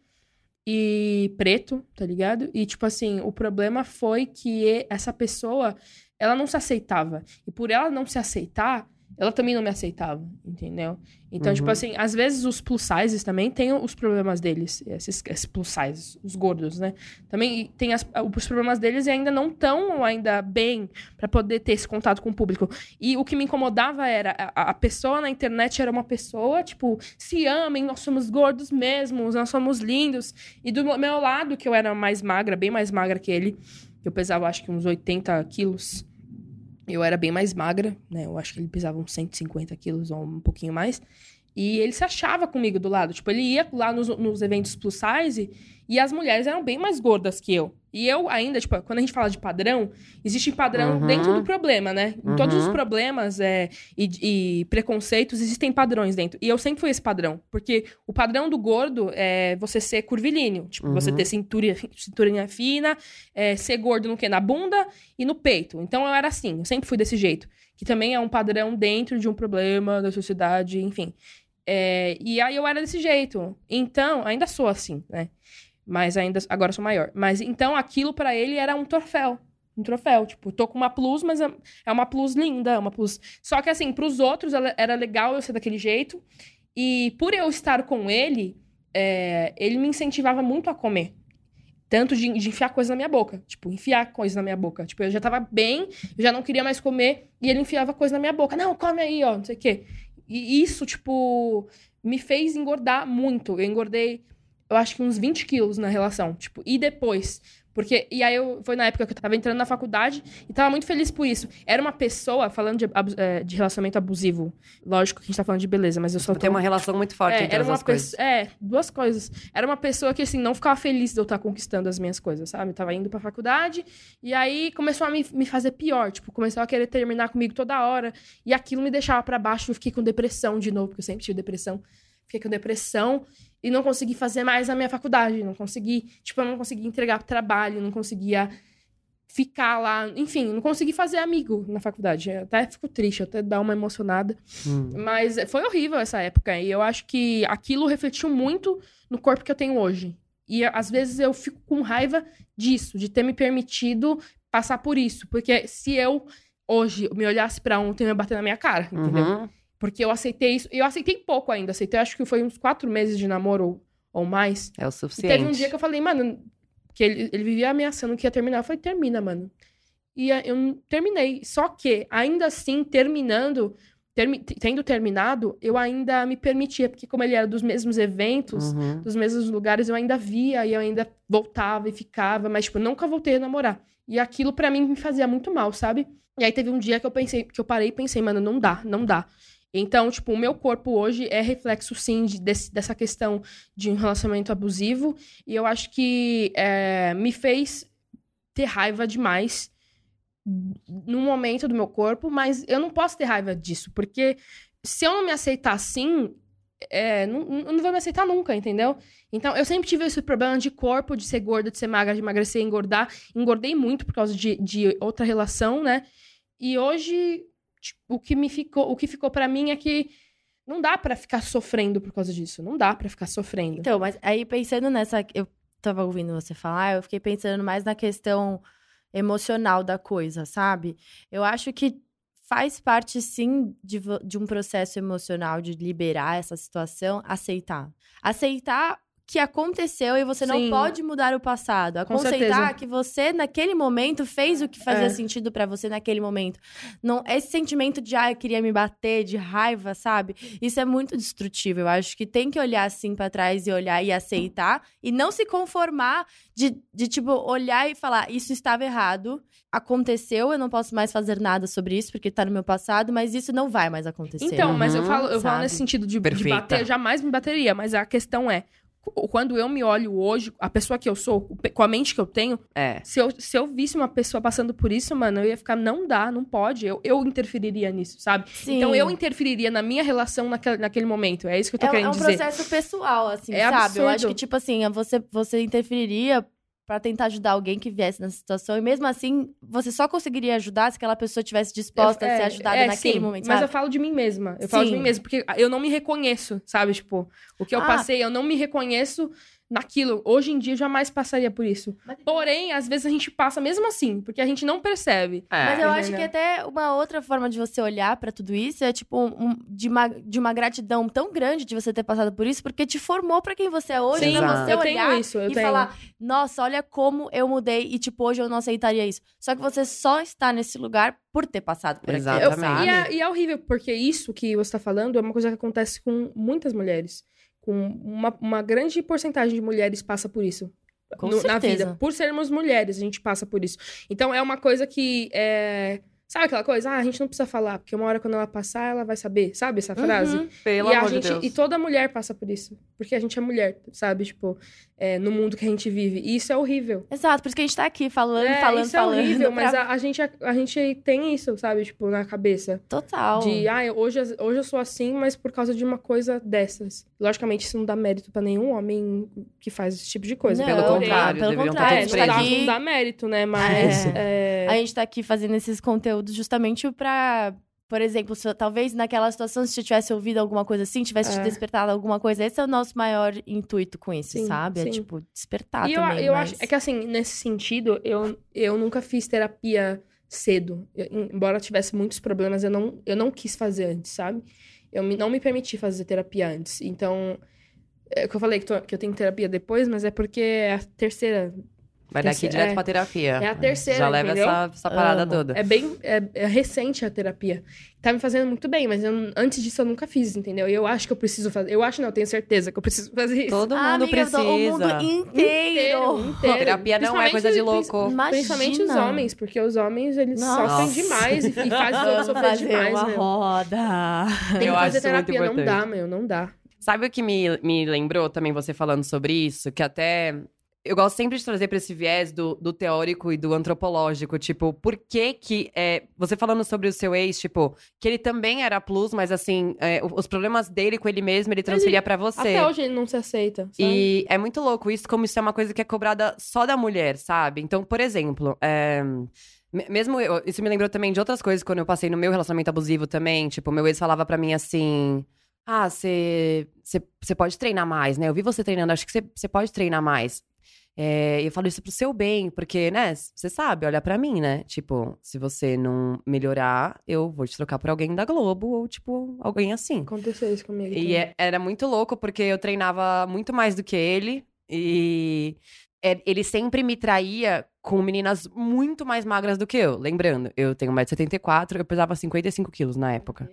e preto, tá ligado? E, tipo assim, o problema foi que essa pessoa, ela não se aceitava. E por ela não se aceitar, ela também não me aceitava, entendeu? Então, Uhum. tipo assim, às vezes os plus sizes também têm os problemas deles, esses, esses plus sizes, os gordos, né? Também tem as- os problemas deles e ainda não estão ainda bem pra poder ter esse contato com o público. E o que me incomodava era a, a pessoa na internet era uma pessoa, tipo, se amem, nós somos gordos mesmos, nós somos lindos. E do meu lado, que eu era mais magra, bem mais magra que ele, eu pesava acho que uns 80 quilos, eu era bem mais magra, né? Eu acho que ele pesava uns 150 quilos ou um pouquinho mais. E ele se achava comigo do lado. Tipo, ele ia lá nos, nos eventos plus size e as mulheres eram bem mais gordas que eu. E eu ainda, tipo, quando a gente fala de padrão, existe padrão Uhum. dentro do problema, né? Em todos os problemas é, e, e preconceitos existem padrões dentro. E eu sempre fui esse padrão. Porque o padrão do gordo é você ser curvilíneo. Tipo, você Uhum. ter cintura, cinturinha fina, é, ser gordo no quê? Na bunda e no peito. Então eu era assim, eu sempre fui desse jeito. Que também é um padrão dentro de um problema da sociedade, enfim. É, e aí eu era desse jeito. Então, ainda sou assim, né? Mas ainda, agora sou maior. Mas então aquilo pra ele era um troféu. Um troféu. Tipo, tô com uma plus, mas é é uma plus linda, é uma plus. Só que assim, pros outros era legal eu ser daquele jeito. E por eu estar com ele, é, ele me incentivava muito a comer. Tanto de, de enfiar coisa na minha boca. Tipo, enfiar coisa na minha boca. Tipo, eu já tava bem, eu já não queria mais comer, e ele enfiava coisa na minha boca. Não, come aí, ó, não sei o quê. E isso, tipo, me fez engordar muito. Eu engordei, eu acho que uns 20 quilos na relação. Tipo, e depois? Porque, e aí eu, foi na época que eu tava entrando na faculdade e tava muito feliz por isso. Era uma pessoa, falando de, eh, de relacionamento abusivo. Lógico que a gente tá falando de beleza, mas eu só Tem tô uma relação muito forte é, entre era as uma duas coisas. é, duas coisas. Era uma pessoa que assim não ficava feliz de eu estar conquistando as minhas coisas, sabe? Eu tava indo pra faculdade e aí começou a me, me fazer pior, tipo, começou a querer terminar comigo toda hora e aquilo me deixava pra baixo, eu fiquei com depressão de novo, porque eu sempre tive depressão. Fiquei com depressão e não consegui fazer mais a minha faculdade, não consegui, tipo, eu não conseguia entregar trabalho, não conseguia ficar lá, enfim, não consegui fazer amigo na faculdade. Eu até fico triste, até dá uma emocionada. Hum. Mas foi horrível essa época. E eu acho que aquilo refletiu muito no corpo que eu tenho hoje. E às vezes eu fico com raiva disso, de ter me permitido passar por isso. Porque se eu hoje me olhasse pra ontem, eu ia bater na minha cara, entendeu? Uhum. Porque eu aceitei isso. E eu aceitei pouco ainda. Aceitei, acho que foi uns quatro meses de namoro ou, ou mais. É o E suficiente. teve um dia que eu falei, mano, que ele, ele vivia ameaçando que ia terminar. Eu falei, termina, mano. E eu terminei. Só que, ainda assim, terminando, termi- tendo terminado, eu ainda me permitia, porque como ele era dos mesmos eventos, Uhum. dos mesmos lugares, eu ainda via e eu ainda voltava e ficava, mas, tipo, nunca voltei a namorar. E aquilo pra mim me fazia muito mal, sabe? E aí teve um dia que eu pensei, que eu parei e pensei, mano, não dá, não dá. Então, tipo, o meu corpo hoje é reflexo, sim, de- desse- dessa questão de um relacionamento abusivo. E eu acho que é, me fez ter raiva demais num momento do meu corpo, mas eu não posso ter raiva disso, porque se eu não me aceitar assim, é, não, não vou me aceitar nunca, entendeu? Então, eu sempre tive esse problema de corpo, de ser gorda, de ser magra, de emagrecer, engordar. Engordei muito por causa de, de outra relação, né? E hoje, tipo, o que me ficou, o que ficou para mim é que não dá pra ficar sofrendo por causa disso. Não dá pra ficar sofrendo. Então, mas aí pensando nessa. Eu tava ouvindo você falar, eu fiquei pensando mais na questão emocional da coisa, sabe? Eu acho que faz parte, sim, de, de um processo emocional de liberar essa situação, aceitar. Aceitar que aconteceu e você não Sim. pode mudar o passado. Com Aceitar certeza. que você, naquele momento, fez o que fazia É. sentido pra você naquele momento. Não, esse sentimento de, ah, eu queria me bater, de raiva, sabe? Isso é muito destrutivo. Eu acho que tem que olhar assim pra trás e olhar e aceitar e não se conformar de, de tipo, olhar e falar: Isso estava errado, aconteceu, eu não posso mais fazer nada sobre isso porque tá no meu passado, mas isso não vai mais acontecer. Então, mas eu Uhum, falo, eu falo nesse sentido de, de bater, eu jamais me bateria, mas a questão é, quando eu me olho hoje, a pessoa que eu sou, com a mente que eu tenho, É. se eu, se eu visse uma pessoa passando por isso, mano, eu ia ficar, não dá, não pode. Eu, eu interferiria nisso, sabe? Sim. Então eu interferiria na minha relação naquele, naquele momento. É isso que eu tô é, querendo é um dizer. processo pessoal, assim, É sabe? Eu absurdo. acho que, tipo assim, você, você interferiria pra tentar ajudar alguém que viesse nessa situação. E mesmo assim, você só conseguiria ajudar se aquela pessoa estivesse disposta a ser ajudada é, naquele sim, momento, Mas sabe? eu falo de mim mesma. Eu falo de Sim. mim mesma, porque eu não me reconheço, sabe? Tipo, o que eu Ah. passei, eu não me reconheço naquilo. Hoje em dia eu jamais passaria por isso. Mas- Porém, às vezes a gente passa mesmo assim, porque a gente não percebe. É. Mas eu acho que até uma outra forma de você olhar pra tudo isso é tipo um- de, uma, de uma gratidão tão grande de você ter passado por isso, porque te formou pra quem você é hoje, Sim, pra você eu olhar tenho isso, eu e tenho. falar, nossa, olha como eu mudei e tipo hoje eu não aceitaria isso. Só que você só está nesse lugar por ter passado por aquilo, Exatamente. E é, e é horrível, porque isso que você tá falando é uma coisa que acontece com muitas mulheres. Uma, uma grande porcentagem de mulheres passa por isso. No- na vida. Por sermos mulheres, a gente passa por isso. Então é uma coisa que é. Sabe aquela coisa? Ah, a gente não precisa falar, porque uma hora quando ela passar, ela vai saber. Sabe essa frase? Uhum. Pelo e a amor gente, de Deus. E toda mulher passa por isso. Porque a gente é mulher, sabe? Tipo, é, no mundo que a gente vive. E isso é horrível. Exato, por isso que a gente tá aqui falando, é, falando, isso falando. é horrível, <laughs> mas pra- a, a gente, a, gente tem isso, sabe? Tipo, na cabeça. Total. De, ah, eu- hoje, hoje eu sou assim, mas por causa de uma coisa dessas. Logicamente, isso não dá mérito pra nenhum homem que faz esse tipo de coisa. Não, Pelo Porém, contrário, pelo deveriam contrário, É, a não tá dá, aqui- não dá mérito, né? Mas. é, A gente tá aqui fazendo esses conteúdos justamente pra. Por exemplo, se eu- talvez naquela situação, se eu tivesse ouvido alguma coisa assim, tivesse te É. despertado alguma coisa, esse é o nosso maior intuito com isso, Sim, sabe? É sim. tipo, despertar e eu, também. eu mas... acho. É que assim, nesse sentido, eu, eu nunca fiz terapia cedo. Eu- embora eu tivesse muitos problemas, eu não, eu não quis fazer antes, sabe? Eu me- não me permiti fazer terapia antes. Então. É o que eu falei que, tô- que eu tenho terapia depois, mas é porque é a terceira. Vai daqui é- direto pra terapia. É a terceira. Já leva entendeu? essa, essa parada Amo. toda. É bem. É, é recente a terapia. Tá me fazendo muito bem, mas eu antes disso eu nunca fiz, entendeu? E eu acho que eu preciso fazer. Eu acho, não, eu tenho certeza que eu preciso fazer isso. Todo Ah, mundo amiga, precisa. O mundo inteiro. inteiro. Terapia não é coisa de louco. Imagina. Principalmente os homens, porque os homens, eles Nossa. sofrem demais e, e fazem os outros sofrer fazer demais, uma meu. roda. Tem que Eu acho fazer terapia, não dá, meu, não dá. Sabe o que me, me lembrou também você falando sobre isso? Que até. Eu gosto sempre de trazer pra esse viés do, do teórico e do antropológico. Tipo, por que que. É, você falando sobre o seu ex, tipo, que ele também era plus, mas assim, é, os problemas dele com ele mesmo, ele transferia pra você. Até hoje ele não se aceita, sabe? E é muito louco isso, como isso é uma coisa que é cobrada só da mulher, sabe? Então, por exemplo, é, me- mesmo eu, isso me lembrou também de outras coisas quando eu passei no meu relacionamento abusivo também. Tipo, meu ex falava pra mim assim: Ah, você pode treinar mais, né? Eu vi você treinando, acho que você pode treinar mais. É, eu falo isso pro seu bem, porque, né, você sabe, olha pra mim, né? Tipo, se você não melhorar, eu vou te trocar por alguém da Globo ou, tipo, alguém assim. Aconteceu isso comigo. E é- era muito louco, porque eu treinava muito mais do que ele. E é- ele sempre me traía com meninas muito mais magras do que eu. Lembrando, eu tenho 1,74m, eu pesava 55 quilos na época.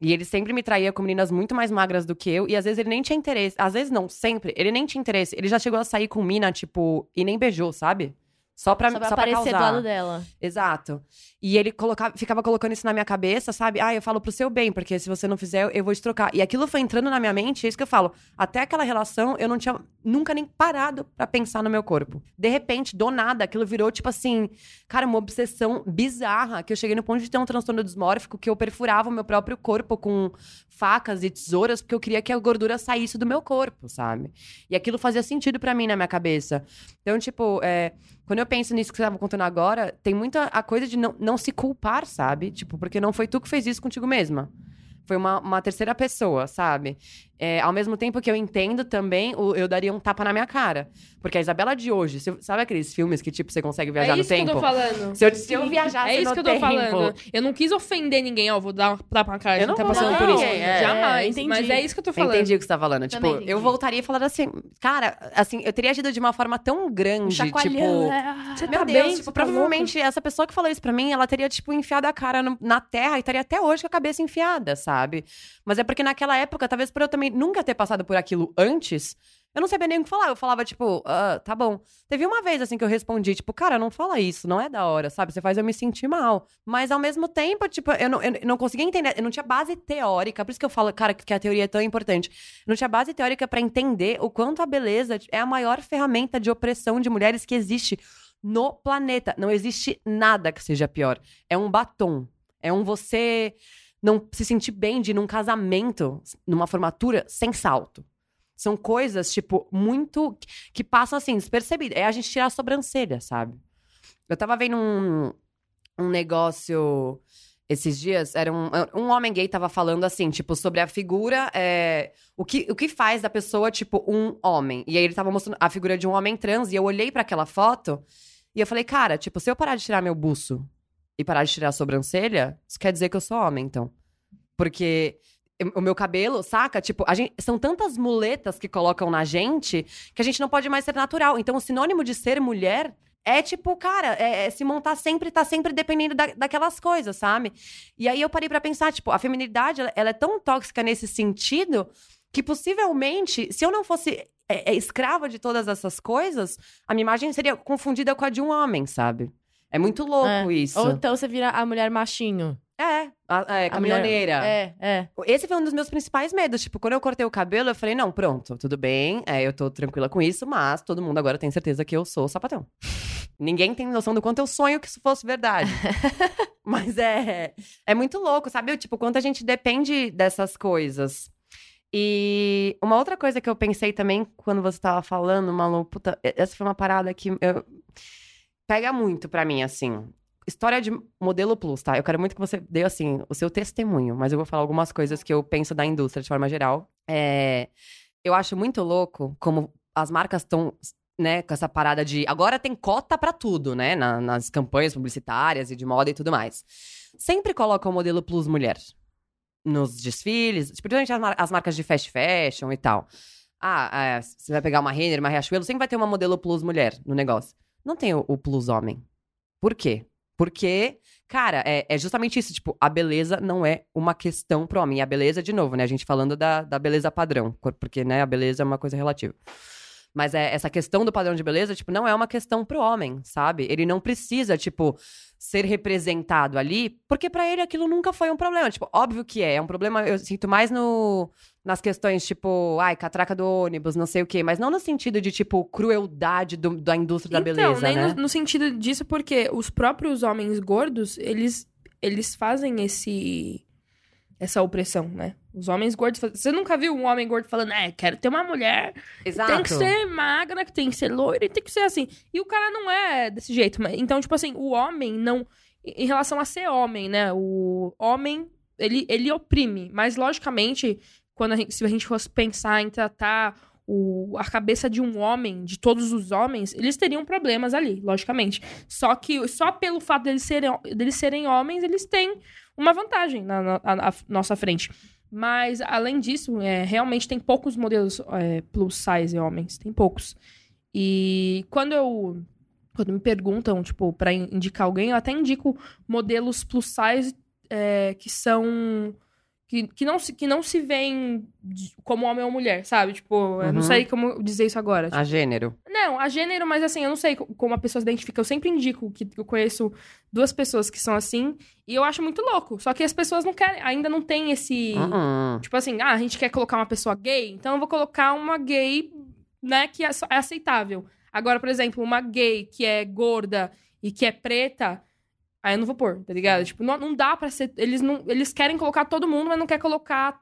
E ele sempre me traía com meninas muito mais magras do que eu. E às vezes ele nem tinha interesse. Às vezes não, sempre. Ele nem tinha interesse. Ele já chegou a sair com mina, tipo, e nem beijou, sabe? Só pra, Só pra só pra aparecer do causar. lado dela. Exato. E ele colocava, ficava colocando isso na minha cabeça, sabe? Ah, eu falo pro seu bem, porque se você não fizer, eu- vou te trocar. E aquilo foi entrando na minha mente, é isso que eu falo. Até aquela relação, eu não tinha nunca nem parado pra pensar no meu corpo. De repente, do nada, aquilo virou, tipo assim, cara, uma obsessão bizarra, que eu cheguei no ponto de ter um transtorno dismórfico, que eu perfurava o meu próprio corpo com facas e tesouras, porque eu queria que a gordura saísse do meu corpo, sabe? E aquilo fazia sentido pra mim na minha cabeça. Então, tipo, é, quando eu penso nisso que você tava contando agora, tem muita a coisa de não, não se culpar, sabe? Tipo, porque não foi tu que fez isso contigo mesma. Foi uma, uma terceira pessoa, sabe? É, ao mesmo tempo que eu entendo também, o- eu daria um tapa na minha cara. Porque a Isabela de hoje, se sabe aqueles filmes que, tipo, você consegue viajar é no isso que tempo? eu tô falando. Se eu, se eu viajasse É isso que eu tô tempo... falando. Eu não quis ofender ninguém, ó, vou dar um tapa na cara, a Eu não tá passando dar por isso. é. Jamais. entendi. Mas é isso que eu tô falando. entendi o que você tá falando. Tipo, eu voltaria e falaria assim, cara, assim, eu teria agido de uma forma tão grande, Chacoalhando. tipo. né? Você Meu tá Deus, bem? tipo, tá provavelmente essa pessoa que falou isso pra mim, ela teria, tipo, enfiado a cara no- na terra e estaria até hoje com a cabeça enfiada, sabe? Mas é porque naquela época, talvez por eu também nunca ter passado por aquilo antes, eu não sabia nem o que falar. Eu falava, tipo, ah, tá bom. Teve uma vez, assim, que eu respondi, tipo, cara, não fala isso, não é da hora, sabe? Você faz eu me sentir mal. Mas ao mesmo tempo, tipo, eu não, eu não conseguia entender, eu não tinha base teórica, por isso que eu falo, cara, que a teoria é tão importante. Eu não tinha base teórica pra entender o quanto a beleza é a maior ferramenta de opressão de mulheres que existe no planeta. Não existe nada que seja pior. É um batom. É um você não se sentir bem de ir num casamento, numa formatura, sem salto. São coisas, tipo, muito. que passam assim, despercebidas. É a gente tirar a sobrancelha, sabe? Eu tava vendo um, um negócio esses dias, era um, um homem gay tava falando assim, tipo, sobre a figura. é, o, que, o que faz da pessoa, tipo, um homem. E aí ele tava mostrando a figura de um homem trans, e eu olhei pra aquela foto e eu falei, cara, tipo, se eu parar de tirar meu buço e parar de tirar a sobrancelha, isso quer dizer que eu sou homem, então. Porque o meu cabelo, saca? Tipo, a gente, são tantas muletas que colocam na gente que a gente não pode mais ser natural. Então, o sinônimo de ser mulher é tipo, cara, é, é se montar sempre, tá sempre dependendo da- daquelas coisas, sabe? E aí eu parei pra pensar, tipo, a feminilidade, ela, ela é tão tóxica nesse sentido que possivelmente, se eu não fosse é, é, escrava de todas essas coisas, a minha imagem seria confundida com a de um homem, sabe? É muito louco É. isso. Ou então você vira a mulher machinho. É, a, é caminhoneira. mulher- É, é. Esse foi um dos meus principais medos. Tipo, quando eu cortei o cabelo, eu falei, não, pronto, tudo bem, é, eu tô tranquila com isso, mas todo mundo agora tem certeza que eu sou sapatão. <laughs> Ninguém tem noção do quanto eu sonho que isso fosse verdade. <laughs> mas é, é muito louco, sabe? Tipo, quanto a gente depende dessas coisas. E uma outra coisa que eu pensei também quando você tava falando, Malu, puta, essa foi uma parada que eu- pega muito pra mim, assim. História de modelo plus, tá? Eu quero muito que você dê, assim, o seu testemunho, mas eu vou falar algumas coisas que eu penso da indústria de forma geral. É, eu acho muito louco como as marcas estão, né, com essa parada de agora tem cota pra tudo, né, na- nas campanhas publicitárias e de moda e tudo mais. Sempre colocam o modelo plus mulher nos desfiles, tipo, principalmente as, mar- as marcas de fast fashion e tal. Ah, é, você vai pegar uma Renner, uma Riachuelo, sempre vai ter uma modelo plus mulher no negócio. Não tem o, o plus homem. Por quê? Porque, cara, é, é justamente isso. Tipo, a beleza não é uma questão pro homem. A beleza, de novo, né? A gente falando da, da beleza padrão. Porque, né, a beleza é uma coisa relativa. Mas é, essa questão do padrão de beleza, tipo, não é uma questão pro homem, sabe? Ele não precisa, tipo, ser representado ali, porque pra ele aquilo nunca foi um problema. Tipo, óbvio que é. É um problema, eu sinto mais no, nas questões, tipo, ai, catraca do ônibus, não sei o quê. Mas não no sentido de, tipo, crueldade do- da indústria da beleza, então, nem né? no, no sentido disso, porque os próprios homens gordos, eles, eles fazem esse essa opressão, né? Os homens gordos. faz- Você nunca viu um homem gordo falando, é, quero ter uma mulher, Exato. tem que ser magra, que tem que ser loira, e tem que ser assim. E o cara não é desse jeito. Mas, então, tipo assim, o homem não. Em relação a ser homem, né? O homem, ele, ele oprime. Mas, logicamente, quando a gente, se a gente fosse pensar em tratar o, a cabeça de um homem, de todos os homens, eles teriam problemas ali, logicamente. Só que só pelo fato deles serem, deles serem homens, eles têm uma vantagem na, na- na- nossa frente. Mas, além disso, é, realmente tem poucos modelos é, plus size homens. Tem poucos. E quando eu. Quando me perguntam, tipo, in- indicar alguém, eu até indico modelos plus size é, que são. Que, que, não se, que não se veem como homem ou mulher, sabe? Tipo, eu Uhum. não sei como dizer isso agora. A gênero. Não, a gênero, mas assim, eu não sei co- como a pessoa se identifica. Eu sempre indico que eu conheço duas pessoas que são assim, e eu acho muito louco. Só que as pessoas não querem, ainda não tem esse. Uhum. Tipo assim, ah, a gente quer colocar uma pessoa gay, então eu vou colocar uma gay, né, que é, é aceitável. Agora, por exemplo, uma gay que é gorda e que é preta, aí eu não vou pôr, tá ligado? Tipo, não, não dá pra ser. Eles, não, eles querem colocar todo mundo, mas não quer colocar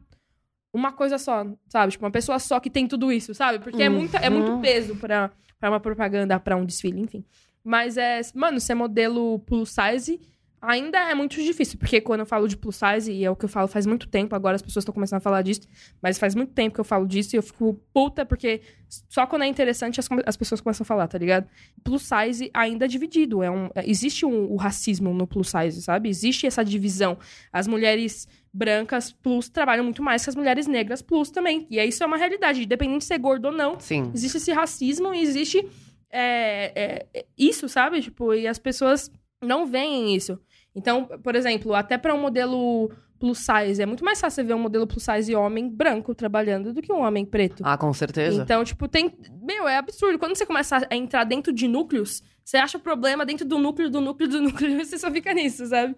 uma coisa só, sabe? Tipo, uma pessoa só que tem tudo isso, sabe? Porque é, muita, é muito Uhum. peso pra, pra uma propaganda, pra um desfile, enfim. Mas é. Mano, ser modelo plus size ainda é muito difícil. Porque quando eu falo de plus size, e é o que eu falo faz muito tempo, agora as pessoas estão começando a falar disso, mas faz muito tempo que eu falo disso e eu fico puta, porque só quando é interessante as, as pessoas começam a falar, tá ligado? Plus size ainda é dividido. É um, é- existe um, o racismo no plus size, sabe? Existe essa divisão. As mulheres brancas plus trabalham muito mais que as mulheres negras plus também. E é isso é uma realidade. Independente de ser gordo ou não, Sim. existe esse racismo e existe é, é, isso, sabe? Tipo, e as pessoas não veem isso. Então, por exemplo, até para um modelo plus size, é muito mais fácil você ver um modelo plus size homem branco trabalhando do que um homem preto. Ah, com certeza. Então, tipo, tem. Meu, é absurdo. Quando você começa a entrar dentro de núcleos, você acha problema dentro do núcleo, do núcleo, do <laughs> núcleo, e você só fica nisso, sabe?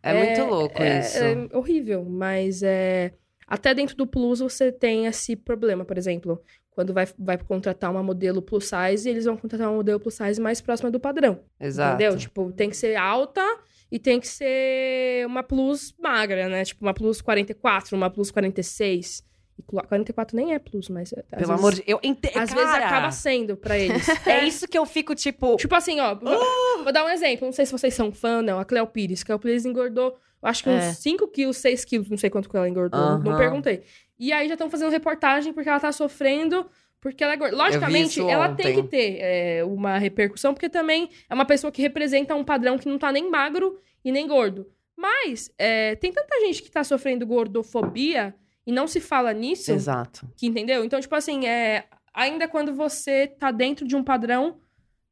é, muito louco é, isso. É horrível, mas é. Até dentro do Plus você tem esse problema, por exemplo. Quando vai, vai contratar uma modelo plus size, eles vão contratar uma modelo plus size mais próxima do padrão. Exato. Entendeu? Tipo, tem que ser alta e tem que ser uma plus magra, né? Tipo, uma plus 44, uma plus 46. E clu- 44 nem é plus, mas. às Pelo vezes- amor de... Eu ente... Às Cara, vezes acaba sendo pra eles. <laughs> É isso que eu fico, tipo... Tipo assim, ó. Vou, vou dar um exemplo. Não sei se vocês são fã, não. A Cleo Pires. A Cleo Pires engordou, acho que uns É. 5 quilos, 6 quilos. Não sei quanto que ela engordou. Não perguntei. E aí já estão fazendo reportagem porque ela tá sofrendo. Porque ela é gorda. Logicamente, ela tem ontem. que ter é, uma repercussão, porque também é uma pessoa que representa um padrão que não tá nem magro e nem gordo. Mas é, tem tanta gente que tá sofrendo gordofobia e não se fala nisso. Exato. Que entendeu? Então, tipo assim, é, ainda quando você tá dentro de um padrão,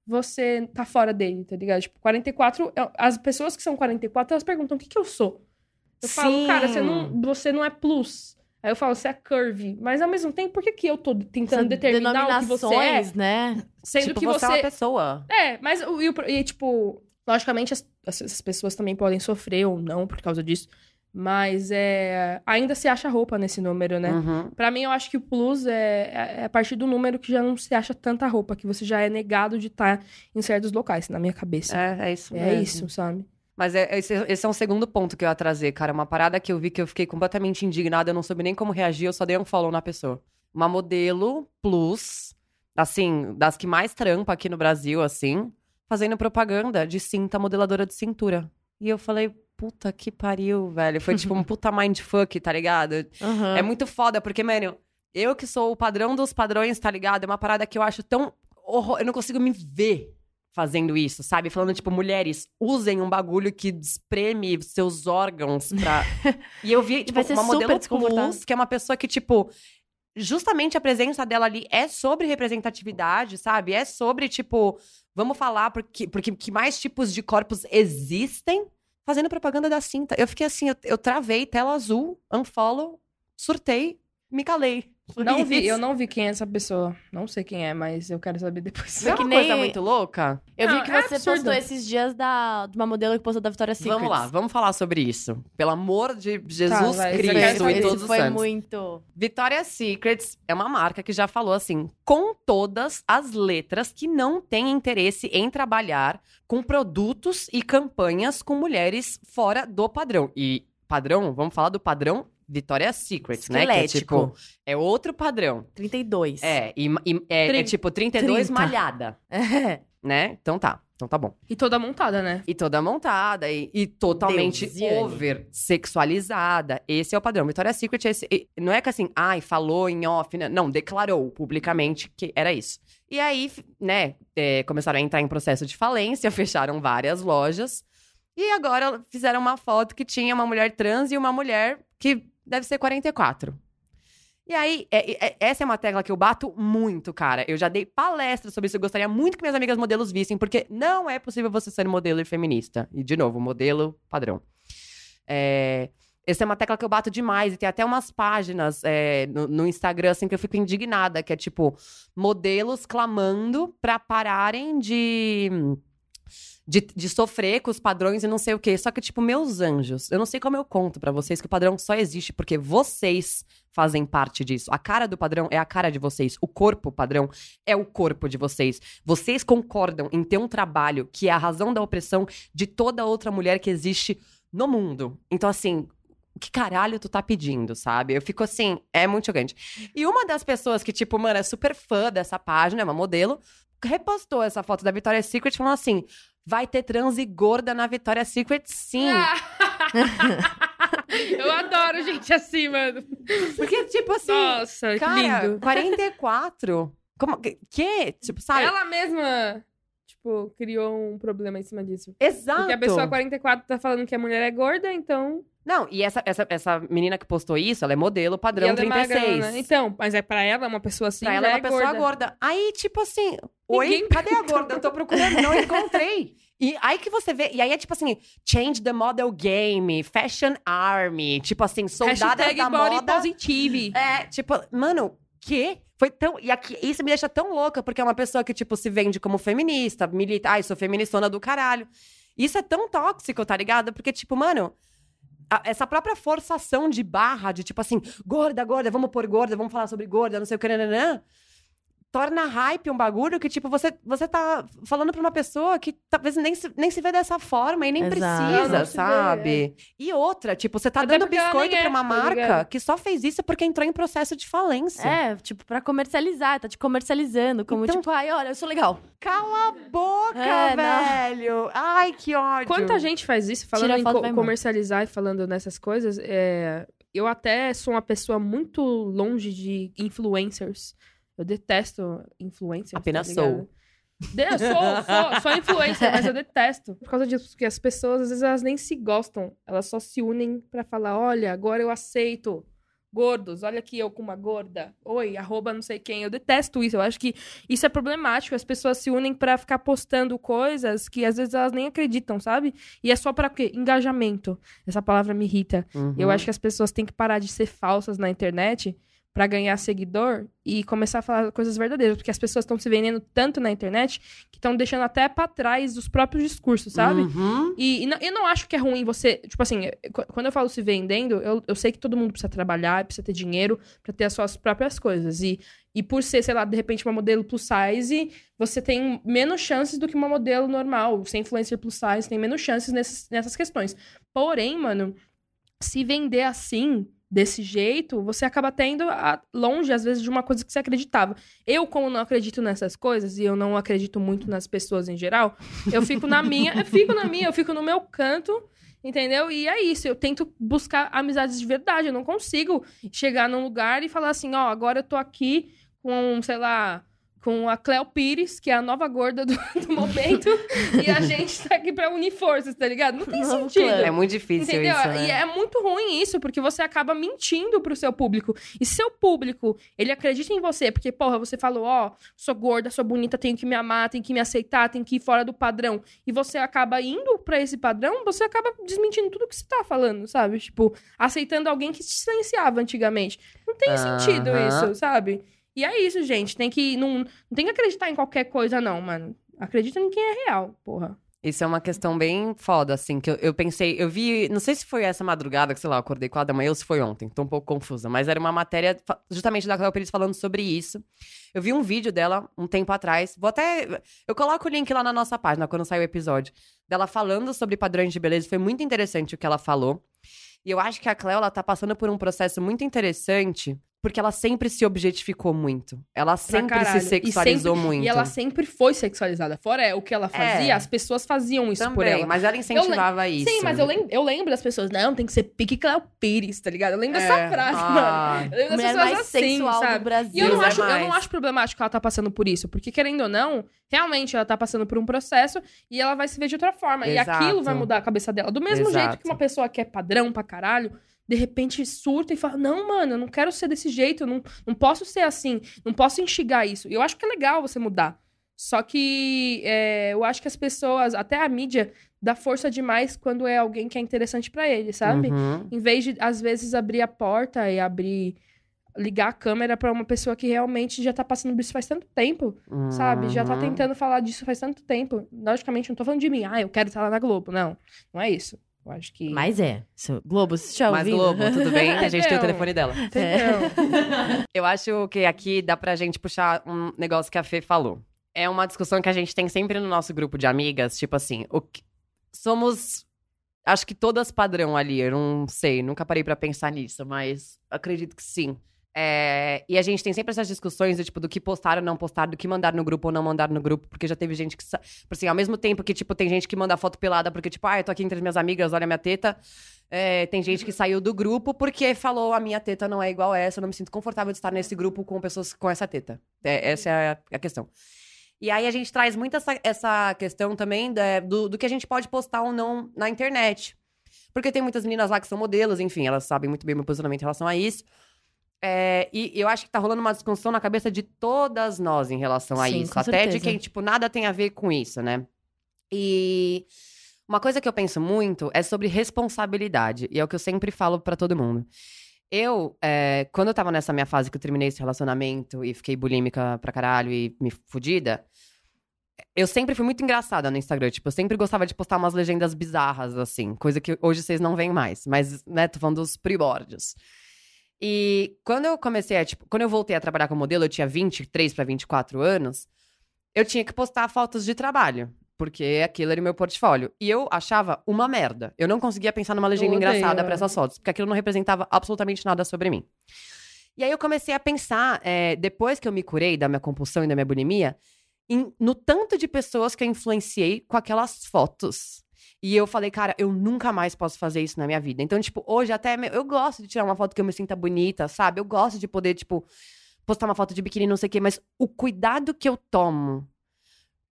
você tá fora dele, tá ligado? Tipo, 44, é- as pessoas que são 44, elas perguntam o que que eu sou. Eu falo, Sim. cara, você não, você não é plus. Aí eu falo, você é curvy. Mas ao mesmo tempo, por que, que eu tô tentando São determinar o que você é? né? Sendo tipo, que você você. é uma pessoa. É, mas e, e, tipo, logicamente as, as- pessoas também podem sofrer ou não por causa disso. Mas é, ainda se acha roupa nesse número, né? Uhum. Pra mim, eu acho que o plus é, é a partir do número que já não se acha tanta roupa, que você já é negado de estar em certos locais, na minha cabeça. É, é isso É, mesmo. isso, sabe? Mas é- esse, esse é um segundo ponto que eu ia trazer, cara. Uma parada que eu vi que eu fiquei completamente indignada, eu não soube nem como reagir, eu só dei um follow na pessoa. Uma modelo plus, assim, das que mais trampa aqui no Brasil, assim, fazendo propaganda de cinta modeladora de cintura. E eu falei, puta que pariu, velho. Foi tipo um <laughs> puta mindfuck, tá ligado? Aham. É muito foda, porque, mano, eu que sou o padrão dos padrões, tá ligado? É uma parada que eu acho tão horror... Eu não consigo me ver fazendo isso, sabe? Falando, tipo, mulheres, usem um bagulho que espreme seus órgãos pra... <laughs> e eu vi, tipo, uma modelo plus, que é uma pessoa que, tipo... Justamente a presença dela ali é sobre representatividade, sabe? É sobre, tipo... Vamos falar porque, porque que mais tipos de corpos existem fazendo propaganda da cinta. Eu fiquei assim, eu, eu travei, tela azul, unfollow, surtei, me calei. Foi Não vi, eu não vi quem é essa pessoa. Não sei quem é, mas eu quero saber depois. Não é que uma nem- coisa muito louca? Eu Não, vi que é você absurdo. postou esses dias da, de uma modelo que postou da Victoria's Secret. Vamos lá, vamos falar sobre isso. Pelo amor de Jesus vai, Cristo esse e foi- todos os foi santos. muito... Victoria's Secrets é uma marca que já falou assim, com todas as letras que não tem interesse em trabalhar com produtos e campanhas com mulheres fora do padrão. E padrão, vamos falar do padrão Victoria's Secret, né? Que é tipo, é outro padrão. 32. É, e, e- é, é Trin- tipo 32 30. malhada, É. <laughs> né? Então tá, então tá bom. E toda montada, né? E toda montada e, e totalmente Deusiane. over sexualizada. Esse é o padrão. Victoria's Secret é esse, e não é que assim, ai, falou em off, né? não, declarou publicamente que era isso. E aí, né, é, começaram a entrar em processo de falência, <laughs> fecharam várias lojas. E agora fizeram uma foto que tinha uma mulher trans e uma mulher que deve ser 44. E aí, é- é- essa é uma tecla que eu bato muito, cara. Eu já dei palestra sobre isso. Eu gostaria muito que minhas amigas modelos vissem, porque não é possível você ser modelo e feminista. E, de novo, modelo padrão. É, essa é uma tecla que eu bato demais. E tem até umas páginas é, no, no Instagram, assim, que eu fico indignada. Que é, tipo, modelos clamando pra pararem de... De, de sofrer com os padrões e não sei o quê. Só que, tipo, meus anjos, eu não sei como eu conto pra vocês que o padrão só existe porque vocês fazem parte disso. A cara do padrão é a cara de vocês. O corpo padrão é o corpo de vocês. Vocês concordam em ter um trabalho que é a razão da opressão de toda outra mulher que existe no mundo. Então, assim, o que caralho tu tá pedindo, sabe? Eu fico assim, é muito chocante. E uma das pessoas que, tipo, mano, é super fã dessa página, é uma modelo, repostou essa foto da Victoria's Secret falando assim: vai ter trans e gorda na Victoria's Secret, sim. <laughs> eu adoro gente assim, mano. Porque, tipo assim, Nossa, que cara, lindo. 44. Como que? que? Tipo, sabe? Ela mesma, tipo, criou um problema em cima disso. Exato. Porque a pessoa 44 tá falando que a mulher é gorda, então. Não, e essa, essa, essa menina que postou isso, ela é modelo e padrão ela 36. é. Então, mas é pra ela, uma pessoa assim. pra ela já é uma pessoa gorda. gorda. Aí, tipo assim, oi, Ninguém- <laughs> cadê a gorda? Eu tô procurando, não <laughs> encontrei. E aí que você vê, e aí é tipo assim, change the model game, fashion army, tipo assim, soldadas Hashtag da body moda. positive. É, tipo, mano, que? Foi tão. E aqui, isso me deixa tão louca, porque é uma pessoa que, tipo, se vende como feminista, milita. Ai, sou feministona do caralho. Isso é tão tóxico, tá ligado? Porque, tipo, mano. A- essa própria forçação de barra, de tipo assim, gorda, gorda, vamos pôr gorda, vamos falar sobre gorda, não sei o que, nananã. Torna hype um bagulho que, tipo, você, você tá falando pra uma pessoa que talvez nem se, nem se vê dessa forma e nem Exato. precisa, Não se vê, sabe? E outra, tipo, você tá Até dando biscoito nem pra é, uma tá marca que só fez isso porque entrou em processo de falência. É, tipo, pra comercializar, tá te comercializando. Como, Então- tipo, ai, olha, eu sou legal. Cala a boca, É, não. velho! Ai, que ódio! Quanta gente faz isso, falando Tira em co- comercializar e falando nessas coisas, é, eu até sou uma pessoa muito longe de influencers. Eu detesto influencers. Apenas tá sou. De- Eu sou, sou, sou influencer, mas eu detesto. Por causa disso, porque as pessoas, às vezes, elas nem se gostam. Elas só se unem pra falar, olha, agora eu aceito. Gordos, olha aqui eu com uma gorda. Oi, arroba não sei quem. Eu detesto isso. Eu acho que isso é problemático. As pessoas se unem pra ficar postando coisas que às vezes elas nem acreditam, sabe? E é só pra quê? Engajamento. Essa palavra me irrita. Uhum. Eu acho que as pessoas têm que parar de ser falsas na internet pra ganhar seguidor e começar a falar coisas verdadeiras, porque as pessoas estão se vendendo tanto na internet que estão deixando até pra trás os próprios discursos, sabe? Uhum. E, e não- eu não acho que é ruim você. Tipo assim, qu- quando eu falo se vendendo, eu, eu sei que todo mundo precisa trabalhar, precisa ter dinheiro pra ter as suas próprias coisas. E, e por ser, sei lá, de repente uma modelo plus size, você tem menos chances do que uma modelo normal. Ser influencer plus size tem menos chances nesses, nessas questões. Porém, mano, se vender assim, desse jeito, você acaba tendo longe, às vezes, de uma coisa que você acreditava. Eu, como não acredito nessas coisas, e eu não acredito muito nas pessoas em geral, eu fico na minha, eu fico na minha, eu fico no meu canto, entendeu? E é isso, eu tento buscar amizades de verdade, eu não consigo chegar num lugar e falar assim, ó, agora eu tô aqui com, sei lá, com a Cleo Pires, que é a nova gorda do, <laughs> do momento, e a gente tá aqui pra unir forças, tá ligado? Não tem Novo sentido. clã. É muito difícil Entendeu? isso, né? E é muito ruim isso, porque você acaba mentindo pro seu público. E se seu público, ele acredita em você, porque, porra, você falou, ó, sou gorda, sou bonita, tenho que me amar, tenho que me aceitar, tenho que ir fora do padrão. E você acaba indo pra esse padrão, você acaba desmentindo tudo que você tá falando, sabe? Tipo, aceitando alguém que te silenciava antigamente. Não tem Aham. sentido isso, sabe? E é isso, gente. Tem que. Não, não tem que acreditar em qualquer coisa, não, mano. Acredita em quem é real, porra. Isso é uma questão bem foda, assim, que eu, eu pensei, eu vi, não sei se foi essa madrugada, que sei lá, eu acordei quatro da manhã ou se foi ontem, tô um pouco confusa, mas era uma matéria justamente da Cléo Pires falando sobre isso. Eu vi um vídeo dela um tempo atrás, vou até, eu coloco o link lá na nossa página quando sair o episódio, dela falando sobre padrões de beleza, foi muito interessante o que ela falou. E eu acho que a Cléo, ela tá passando por um processo muito interessante, porque ela sempre se objetificou muito. Ela sempre se E sexualizou sempre- muito. E ela sempre foi sexualizada. Fora é, o que ela fazia, É. as pessoas faziam isso por Também, ela. mas ela incentivava isso. Sim, mas eu lembro, eu lembro das pessoas, não, tem que ser pique Cléo Pires, tá ligado? Eu lembro dessa É. frase, Ah. mano. Eu lembro das pessoas mais assim, sexual sabe? do Brasil. E eu não, acho, eu não mais. acho problemático que ela tá passando por isso, porque querendo ou não, realmente ela tá passando por um processo e ela vai se ver de outra forma. E Exato. aquilo vai mudar a cabeça dela. Do mesmo Exato. jeito que uma pessoa que é padrão pra caralho, de repente surta e fala: Não, mano, eu não quero ser desse jeito, eu não, não posso ser assim, não posso enxergar isso. E eu acho que é legal você mudar. Só que é, eu acho que as pessoas, até a mídia, dá força demais quando é alguém que é interessante pra ele, sabe? Uhum. Em vez de, às vezes, abrir a porta e abrir. ligar a câmera pra uma pessoa que realmente já tá passando por isso faz tanto tempo, sabe? Já tá Uhum. tentando falar disso faz tanto tempo. Logicamente, não tô falando de mim, ah, eu quero estar lá na Globo. Não, não é isso. Eu acho que. Mas é. Globo, você tá Mas ouvindo? Globo, tudo bem? A gente tem o telefone dela. Entendeu? <laughs> Eu acho que aqui dá pra gente puxar um negócio que a Fê falou. É uma discussão que a gente tem sempre no nosso grupo de amigas, tipo assim, o que- somos acho que todas padrão ali, eu não sei, nunca parei pra pensar nisso, mas acredito que sim. É, e a gente tem sempre essas discussões do tipo do que postar ou não postar, do que mandar no grupo ou não mandar no grupo, porque já teve gente que, tipo assim, ao mesmo tempo que tipo tem gente que manda foto pelada porque tipo, ah, eu tô aqui entre as minhas amigas, olha minha teta. É, tem gente que saiu do grupo porque falou a minha teta não é igual a essa, eu não me sinto confortável de estar nesse grupo com pessoas com essa teta. É, essa é a, a questão. E aí a gente traz muito essa, essa questão também da- do, do que a gente pode postar ou não na internet. Porque tem muitas meninas lá que são modelos, enfim, elas sabem muito bem meu posicionamento em relação a isso. É, e eu acho que tá rolando uma discussão na cabeça de todas nós em relação a Sim, isso. Até de certeza. quem, tipo, nada tem a ver com isso, né? E uma coisa que eu penso muito é sobre responsabilidade. E é o que eu sempre falo pra todo mundo. Eu, é, quando eu tava nessa minha fase que eu terminei esse relacionamento e fiquei bulímica pra caralho e me fudida, eu sempre fui muito engraçada no Instagram. Tipo, eu sempre gostava de postar umas legendas bizarras, assim. Coisa que hoje vocês não veem mais. Mas, né, tô falando dos primórdios. E quando eu comecei a, tipo, quando eu voltei a trabalhar como modelo, eu tinha 23 para 24 anos, eu tinha que postar fotos de trabalho. Porque aquilo era o meu portfólio. E eu achava uma merda. Eu não conseguia pensar numa legenda odeio, engraçada é. pra essas fotos. Porque aquilo não representava absolutamente nada sobre mim. E aí eu comecei a pensar, é, depois que eu me curei da minha compulsão e da minha bulimia, em- no tanto de pessoas que eu influenciei com aquelas fotos. E eu falei, cara, eu nunca mais posso fazer isso na minha vida. Então, tipo, hoje até eu gosto de tirar uma foto que eu me sinta bonita, sabe? Eu gosto de poder, tipo, postar uma foto de biquíni, não sei o quê, mas o cuidado que eu tomo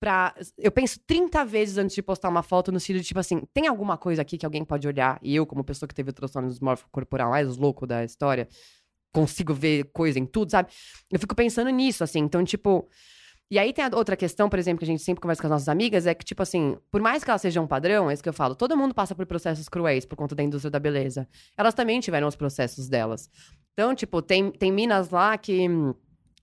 pra. Eu penso 30 vezes antes de postar uma foto no sentido de, tipo assim, tem alguma coisa aqui que alguém pode olhar? E eu, como pessoa que teve o transtorno dismórfico corporal mais louco da história, consigo ver coisa em tudo, sabe? Eu fico pensando nisso, assim. Então, tipo. E aí tem a outra questão, por exemplo, que a gente sempre conversa com as nossas amigas, é que, tipo assim, por mais que elas sejam um padrão, é isso que eu falo, todo mundo passa por processos cruéis por conta da indústria da beleza. Elas também tiveram os processos delas. Então, tipo, tem, tem minas lá que.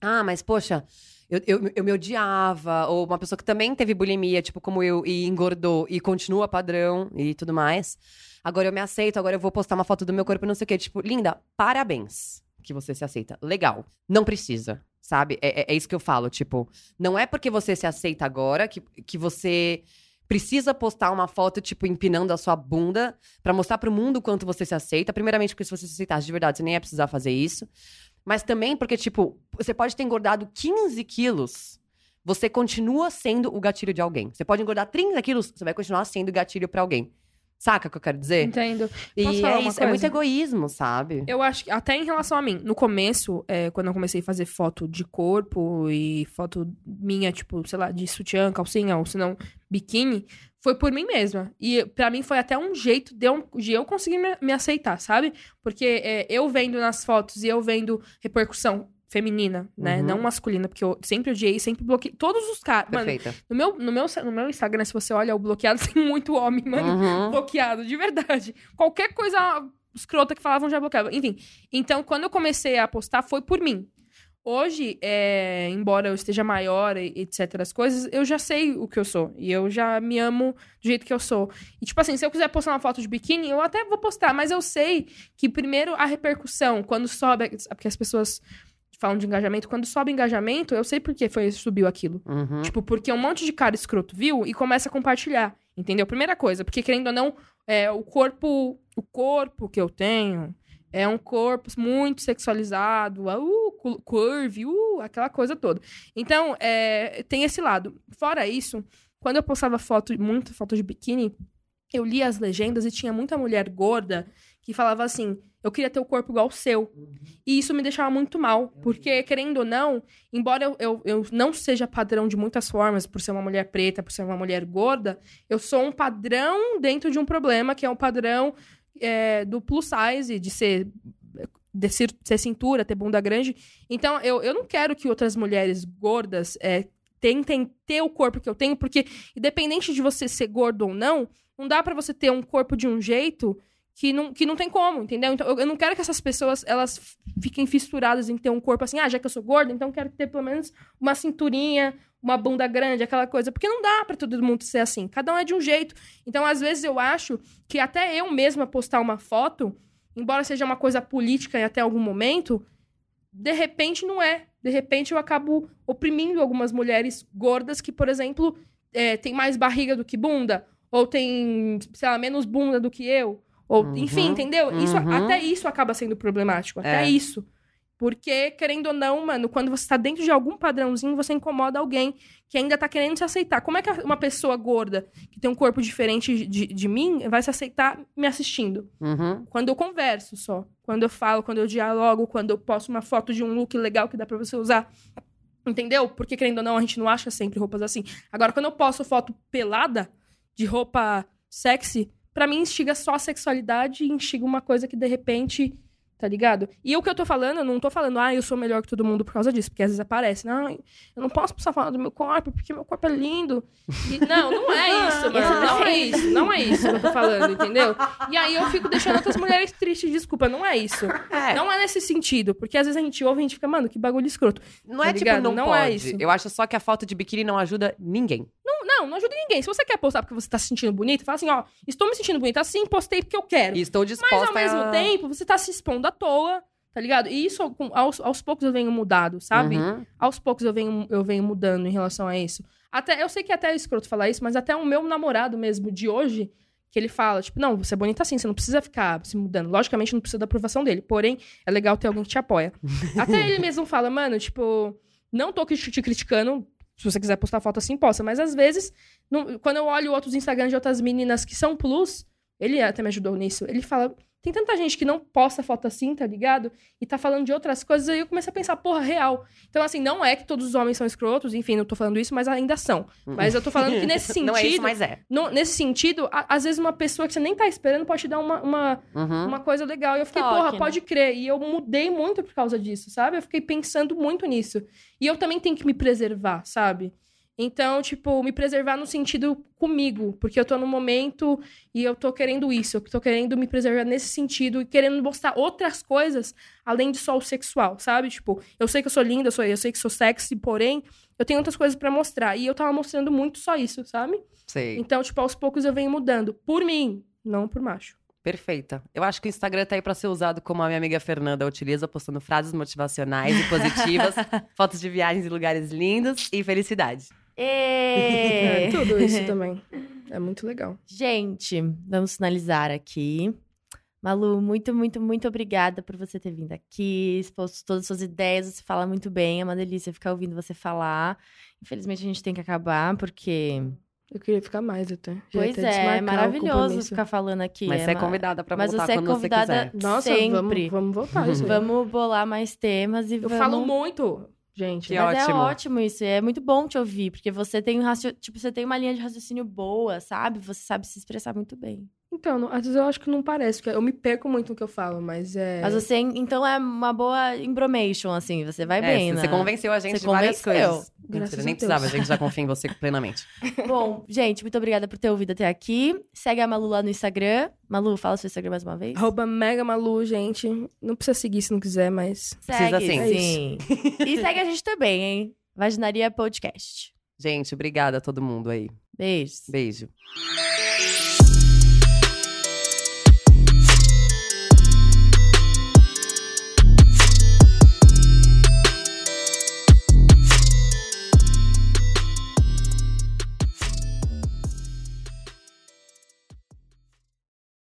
Ah, mas poxa, eu, eu, eu me odiava. Ou uma pessoa que também teve bulimia, tipo, como eu, e engordou e continua padrão e tudo mais. Agora eu me aceito, agora eu vou postar uma foto do meu corpo, não sei o quê. Tipo, linda, parabéns que você se aceita. Legal. Não precisa, sabe? É, é- é isso que eu falo. Tipo, não é porque você se aceita agora que, que você precisa postar uma foto, tipo, empinando a sua bunda pra mostrar pro mundo quanto você se aceita. Primeiramente, porque se você se aceitasse de verdade, você nem ia precisar fazer isso. Mas também porque, tipo, você pode ter engordado 15 quilos. Você continua sendo o gatilho de alguém. Você pode engordar 30 quilos, você vai continuar sendo gatilho pra alguém. Saca o que eu quero dizer? Entendo. E Posso é isso, é muito egoísmo, sabe? Eu acho que, até em relação a mim, no começo, é, quando eu comecei a fazer foto de corpo e foto minha, tipo, sei lá, de sutiã, calcinha, ou se não, biquíni, foi por mim mesma. E pra mim foi até um jeito de eu, de eu conseguir me, me aceitar, sabe? Porque é, eu vendo nas fotos e eu vendo repercussão feminina, né? Uhum. Não masculina, porque eu sempre odiei, sempre bloqueei. Todos os caras. Mano, Perfeita. no meu, no, meu, no meu Instagram, se você olha o bloqueado, <laughs> tem muito homem, mano Uhum. bloqueado, de verdade. Qualquer coisa escrota que falavam já bloqueava. Enfim, então quando eu comecei a postar foi por mim. Hoje, é, embora eu esteja maior, e etc, as coisas, eu já sei o que eu sou. E eu já me amo do jeito que eu sou. E tipo assim, se eu quiser postar uma foto de biquíni, eu até vou postar. Mas eu sei que primeiro a repercussão, quando sobe... Porque as pessoas falam de engajamento. Quando sobe engajamento, eu sei por que foi, subiu aquilo. Uhum. Tipo, porque um monte de cara escroto viu e começa a compartilhar. Entendeu? Primeira coisa, porque querendo ou não, é, o corpo. O corpo que eu tenho é um corpo muito sexualizado, uh, cu- curve, uh, aquela coisa toda. Então, é, tem esse lado. Fora isso, quando eu postava foto, muita foto de biquíni, eu lia as legendas e tinha muita mulher gorda que falava assim: eu queria ter o corpo igual o seu. E isso me deixava muito mal, porque, querendo ou não, embora eu, eu, eu não seja padrão de muitas formas, por ser uma mulher preta, por ser uma mulher gorda, eu sou um padrão dentro de um problema, que é um padrão é, do plus size, de ser, de ser, ser cintura, ter bunda grande. Então, eu, eu não quero que outras mulheres gordas é, tentem ter o corpo que eu tenho, porque, independente de você ser gordo ou não, não dá pra você ter um corpo de um jeito que não, que não tem como, entendeu? Então, eu, eu não quero que essas pessoas, elas fiquem fissuradas em ter um corpo assim, ah, já que eu sou gorda, então quero ter pelo menos uma cinturinha, uma bunda grande, aquela coisa. Porque não dá pra todo mundo ser assim. Cada um é de um jeito. Então, às vezes, eu acho que até eu mesma postar uma foto, embora seja uma coisa política em até algum momento, de repente não é. De repente eu acabo oprimindo algumas mulheres gordas que, por exemplo, é, tem mais barriga do que bunda, ou tem, sei lá, menos bunda do que eu. Ou, Uhum, enfim, entendeu? Isso, uhum. até isso acaba sendo problemático. Até É. isso. Porque, querendo ou não, mano, quando você tá dentro de algum padrãozinho, você incomoda alguém que ainda tá querendo se aceitar. Como é que uma pessoa gorda, que tem um corpo diferente de, de mim, vai se aceitar me assistindo? Uhum. Quando eu converso só. Quando eu falo, quando eu dialogo, quando eu posto uma foto de um look legal que dá pra você usar. Entendeu? Porque, querendo ou não, a gente não acha sempre roupas assim. Agora, quando eu posto foto pelada, de roupa sexy, pra mim instiga só a sexualidade e instiga uma coisa que, de repente, tá ligado? E o que eu tô falando, eu não tô falando, ah, eu sou melhor que todo mundo por causa disso. Porque às vezes aparece, não, eu não posso precisar falar do meu corpo, porque meu corpo é lindo. E- <laughs> não, não é isso, mano. Não é isso. Não é isso que eu tô falando, entendeu? E aí eu fico deixando outras mulheres tristes, desculpa, não é isso. É, Não é nesse sentido, porque às vezes a gente ouve e a gente fica, mano, que bagulho escroto. não é tá tipo, ligado? não, Não pode. é isso. Eu acho só que a foto de biquíni não ajuda ninguém. Não, não, não ajuda ninguém. Se você quer postar porque você tá se sentindo bonita, fala assim, ó, estou me sentindo bonita assim, postei porque eu quero. E estou disposta Mas ao mesmo a... tempo, você tá se expondo à toa, tá ligado? E isso, aos, aos poucos eu venho mudado, sabe? Uhum. Aos poucos eu venho, eu venho mudando em relação a isso. Até, eu sei que até é escroto falar isso, mas até o meu namorado mesmo de hoje, que ele fala, tipo, não, você é bonita assim, você não precisa ficar se mudando. Logicamente, não precisa da aprovação dele. Porém, é legal ter alguém que te apoia. <laughs> até ele mesmo fala, mano, tipo, não tô te criticando. Se você quiser postar foto assim, posta. Mas às vezes, não- quando eu olho outros Instagrams de outras meninas que são plus, ele até me ajudou nisso. Ele fala. Tem tanta gente que não posta foto assim, tá ligado? E tá falando de outras coisas, aí eu comecei a pensar, porra, real. Então, assim, não é que todos os homens são escrotos, enfim, não tô falando isso, mas ainda são. Mas eu tô falando que nesse sentido. <laughs> Não é isso, mas é. no- nesse sentido, a- às vezes uma pessoa que você nem tá esperando pode te dar uma, uma, Uhum. uma coisa legal. E eu fiquei, Toque, porra, né? pode crer. E eu mudei muito por causa disso, sabe? Eu fiquei pensando muito nisso. E eu também tenho que me preservar, sabe? Então, tipo, me preservar no sentido comigo, porque eu tô no momento e eu tô querendo isso, eu tô querendo me preservar nesse sentido e querendo mostrar outras coisas além de só o sexual, sabe? Tipo, eu sei que eu sou linda, eu, sou, eu sei que sou sexy, porém, eu tenho outras coisas pra mostrar. E eu tava mostrando muito só isso, sabe? Sei. Então, tipo, aos poucos eu venho mudando. Por mim, não por macho. Perfeita. Eu acho que o Instagram tá aí pra ser usado como a minha amiga Fernanda utiliza, postando frases motivacionais e positivas, <laughs> fotos de viagens em lugares lindos e felicidade. É, <laughs> tudo isso <laughs> também. É muito legal. Gente, vamos finalizar aqui. Malu, muito, muito, muito obrigada por você ter vindo aqui, exposto todas as suas ideias. Você fala muito bem, é uma delícia ficar ouvindo você falar. Infelizmente a gente tem que acabar, porque. Eu queria ficar mais até. Já pois até é, é o maravilhoso ficar falando aqui. Mas é você é convidada pra Mas voltar você é quando convidada você quiser. Nossa, sempre. Vamos, vamos voltar. <laughs> Vamos bolar mais temas e Eu vamos... falo muito, gente. Que Mas ótimo. é ótimo isso, é muito bom te ouvir, porque você tem um racio... tipo, você tem uma linha de raciocínio boa, sabe? Você sabe se expressar muito bem. Então, não- às vezes eu acho que não parece, porque eu me perco muito no que eu falo, mas é. Mas você, então, é uma boa embromation, assim, você vai É, bem, você né? convenceu a gente Você de várias coisas. Graças a nem Deus. precisava, a gente já confia em você <laughs> plenamente. Bom, gente, muito obrigada por ter ouvido até aqui. Segue a Malu lá no Instagram. Malu, fala seu Instagram mais uma vez. Arroba Mega Malu, gente. Não precisa seguir se não quiser, mas. Precisa Segue, sim. É sim. e segue a gente também, hein? Vaginaria Podcast. Gente, obrigada a todo mundo aí. Beijos. Beijo.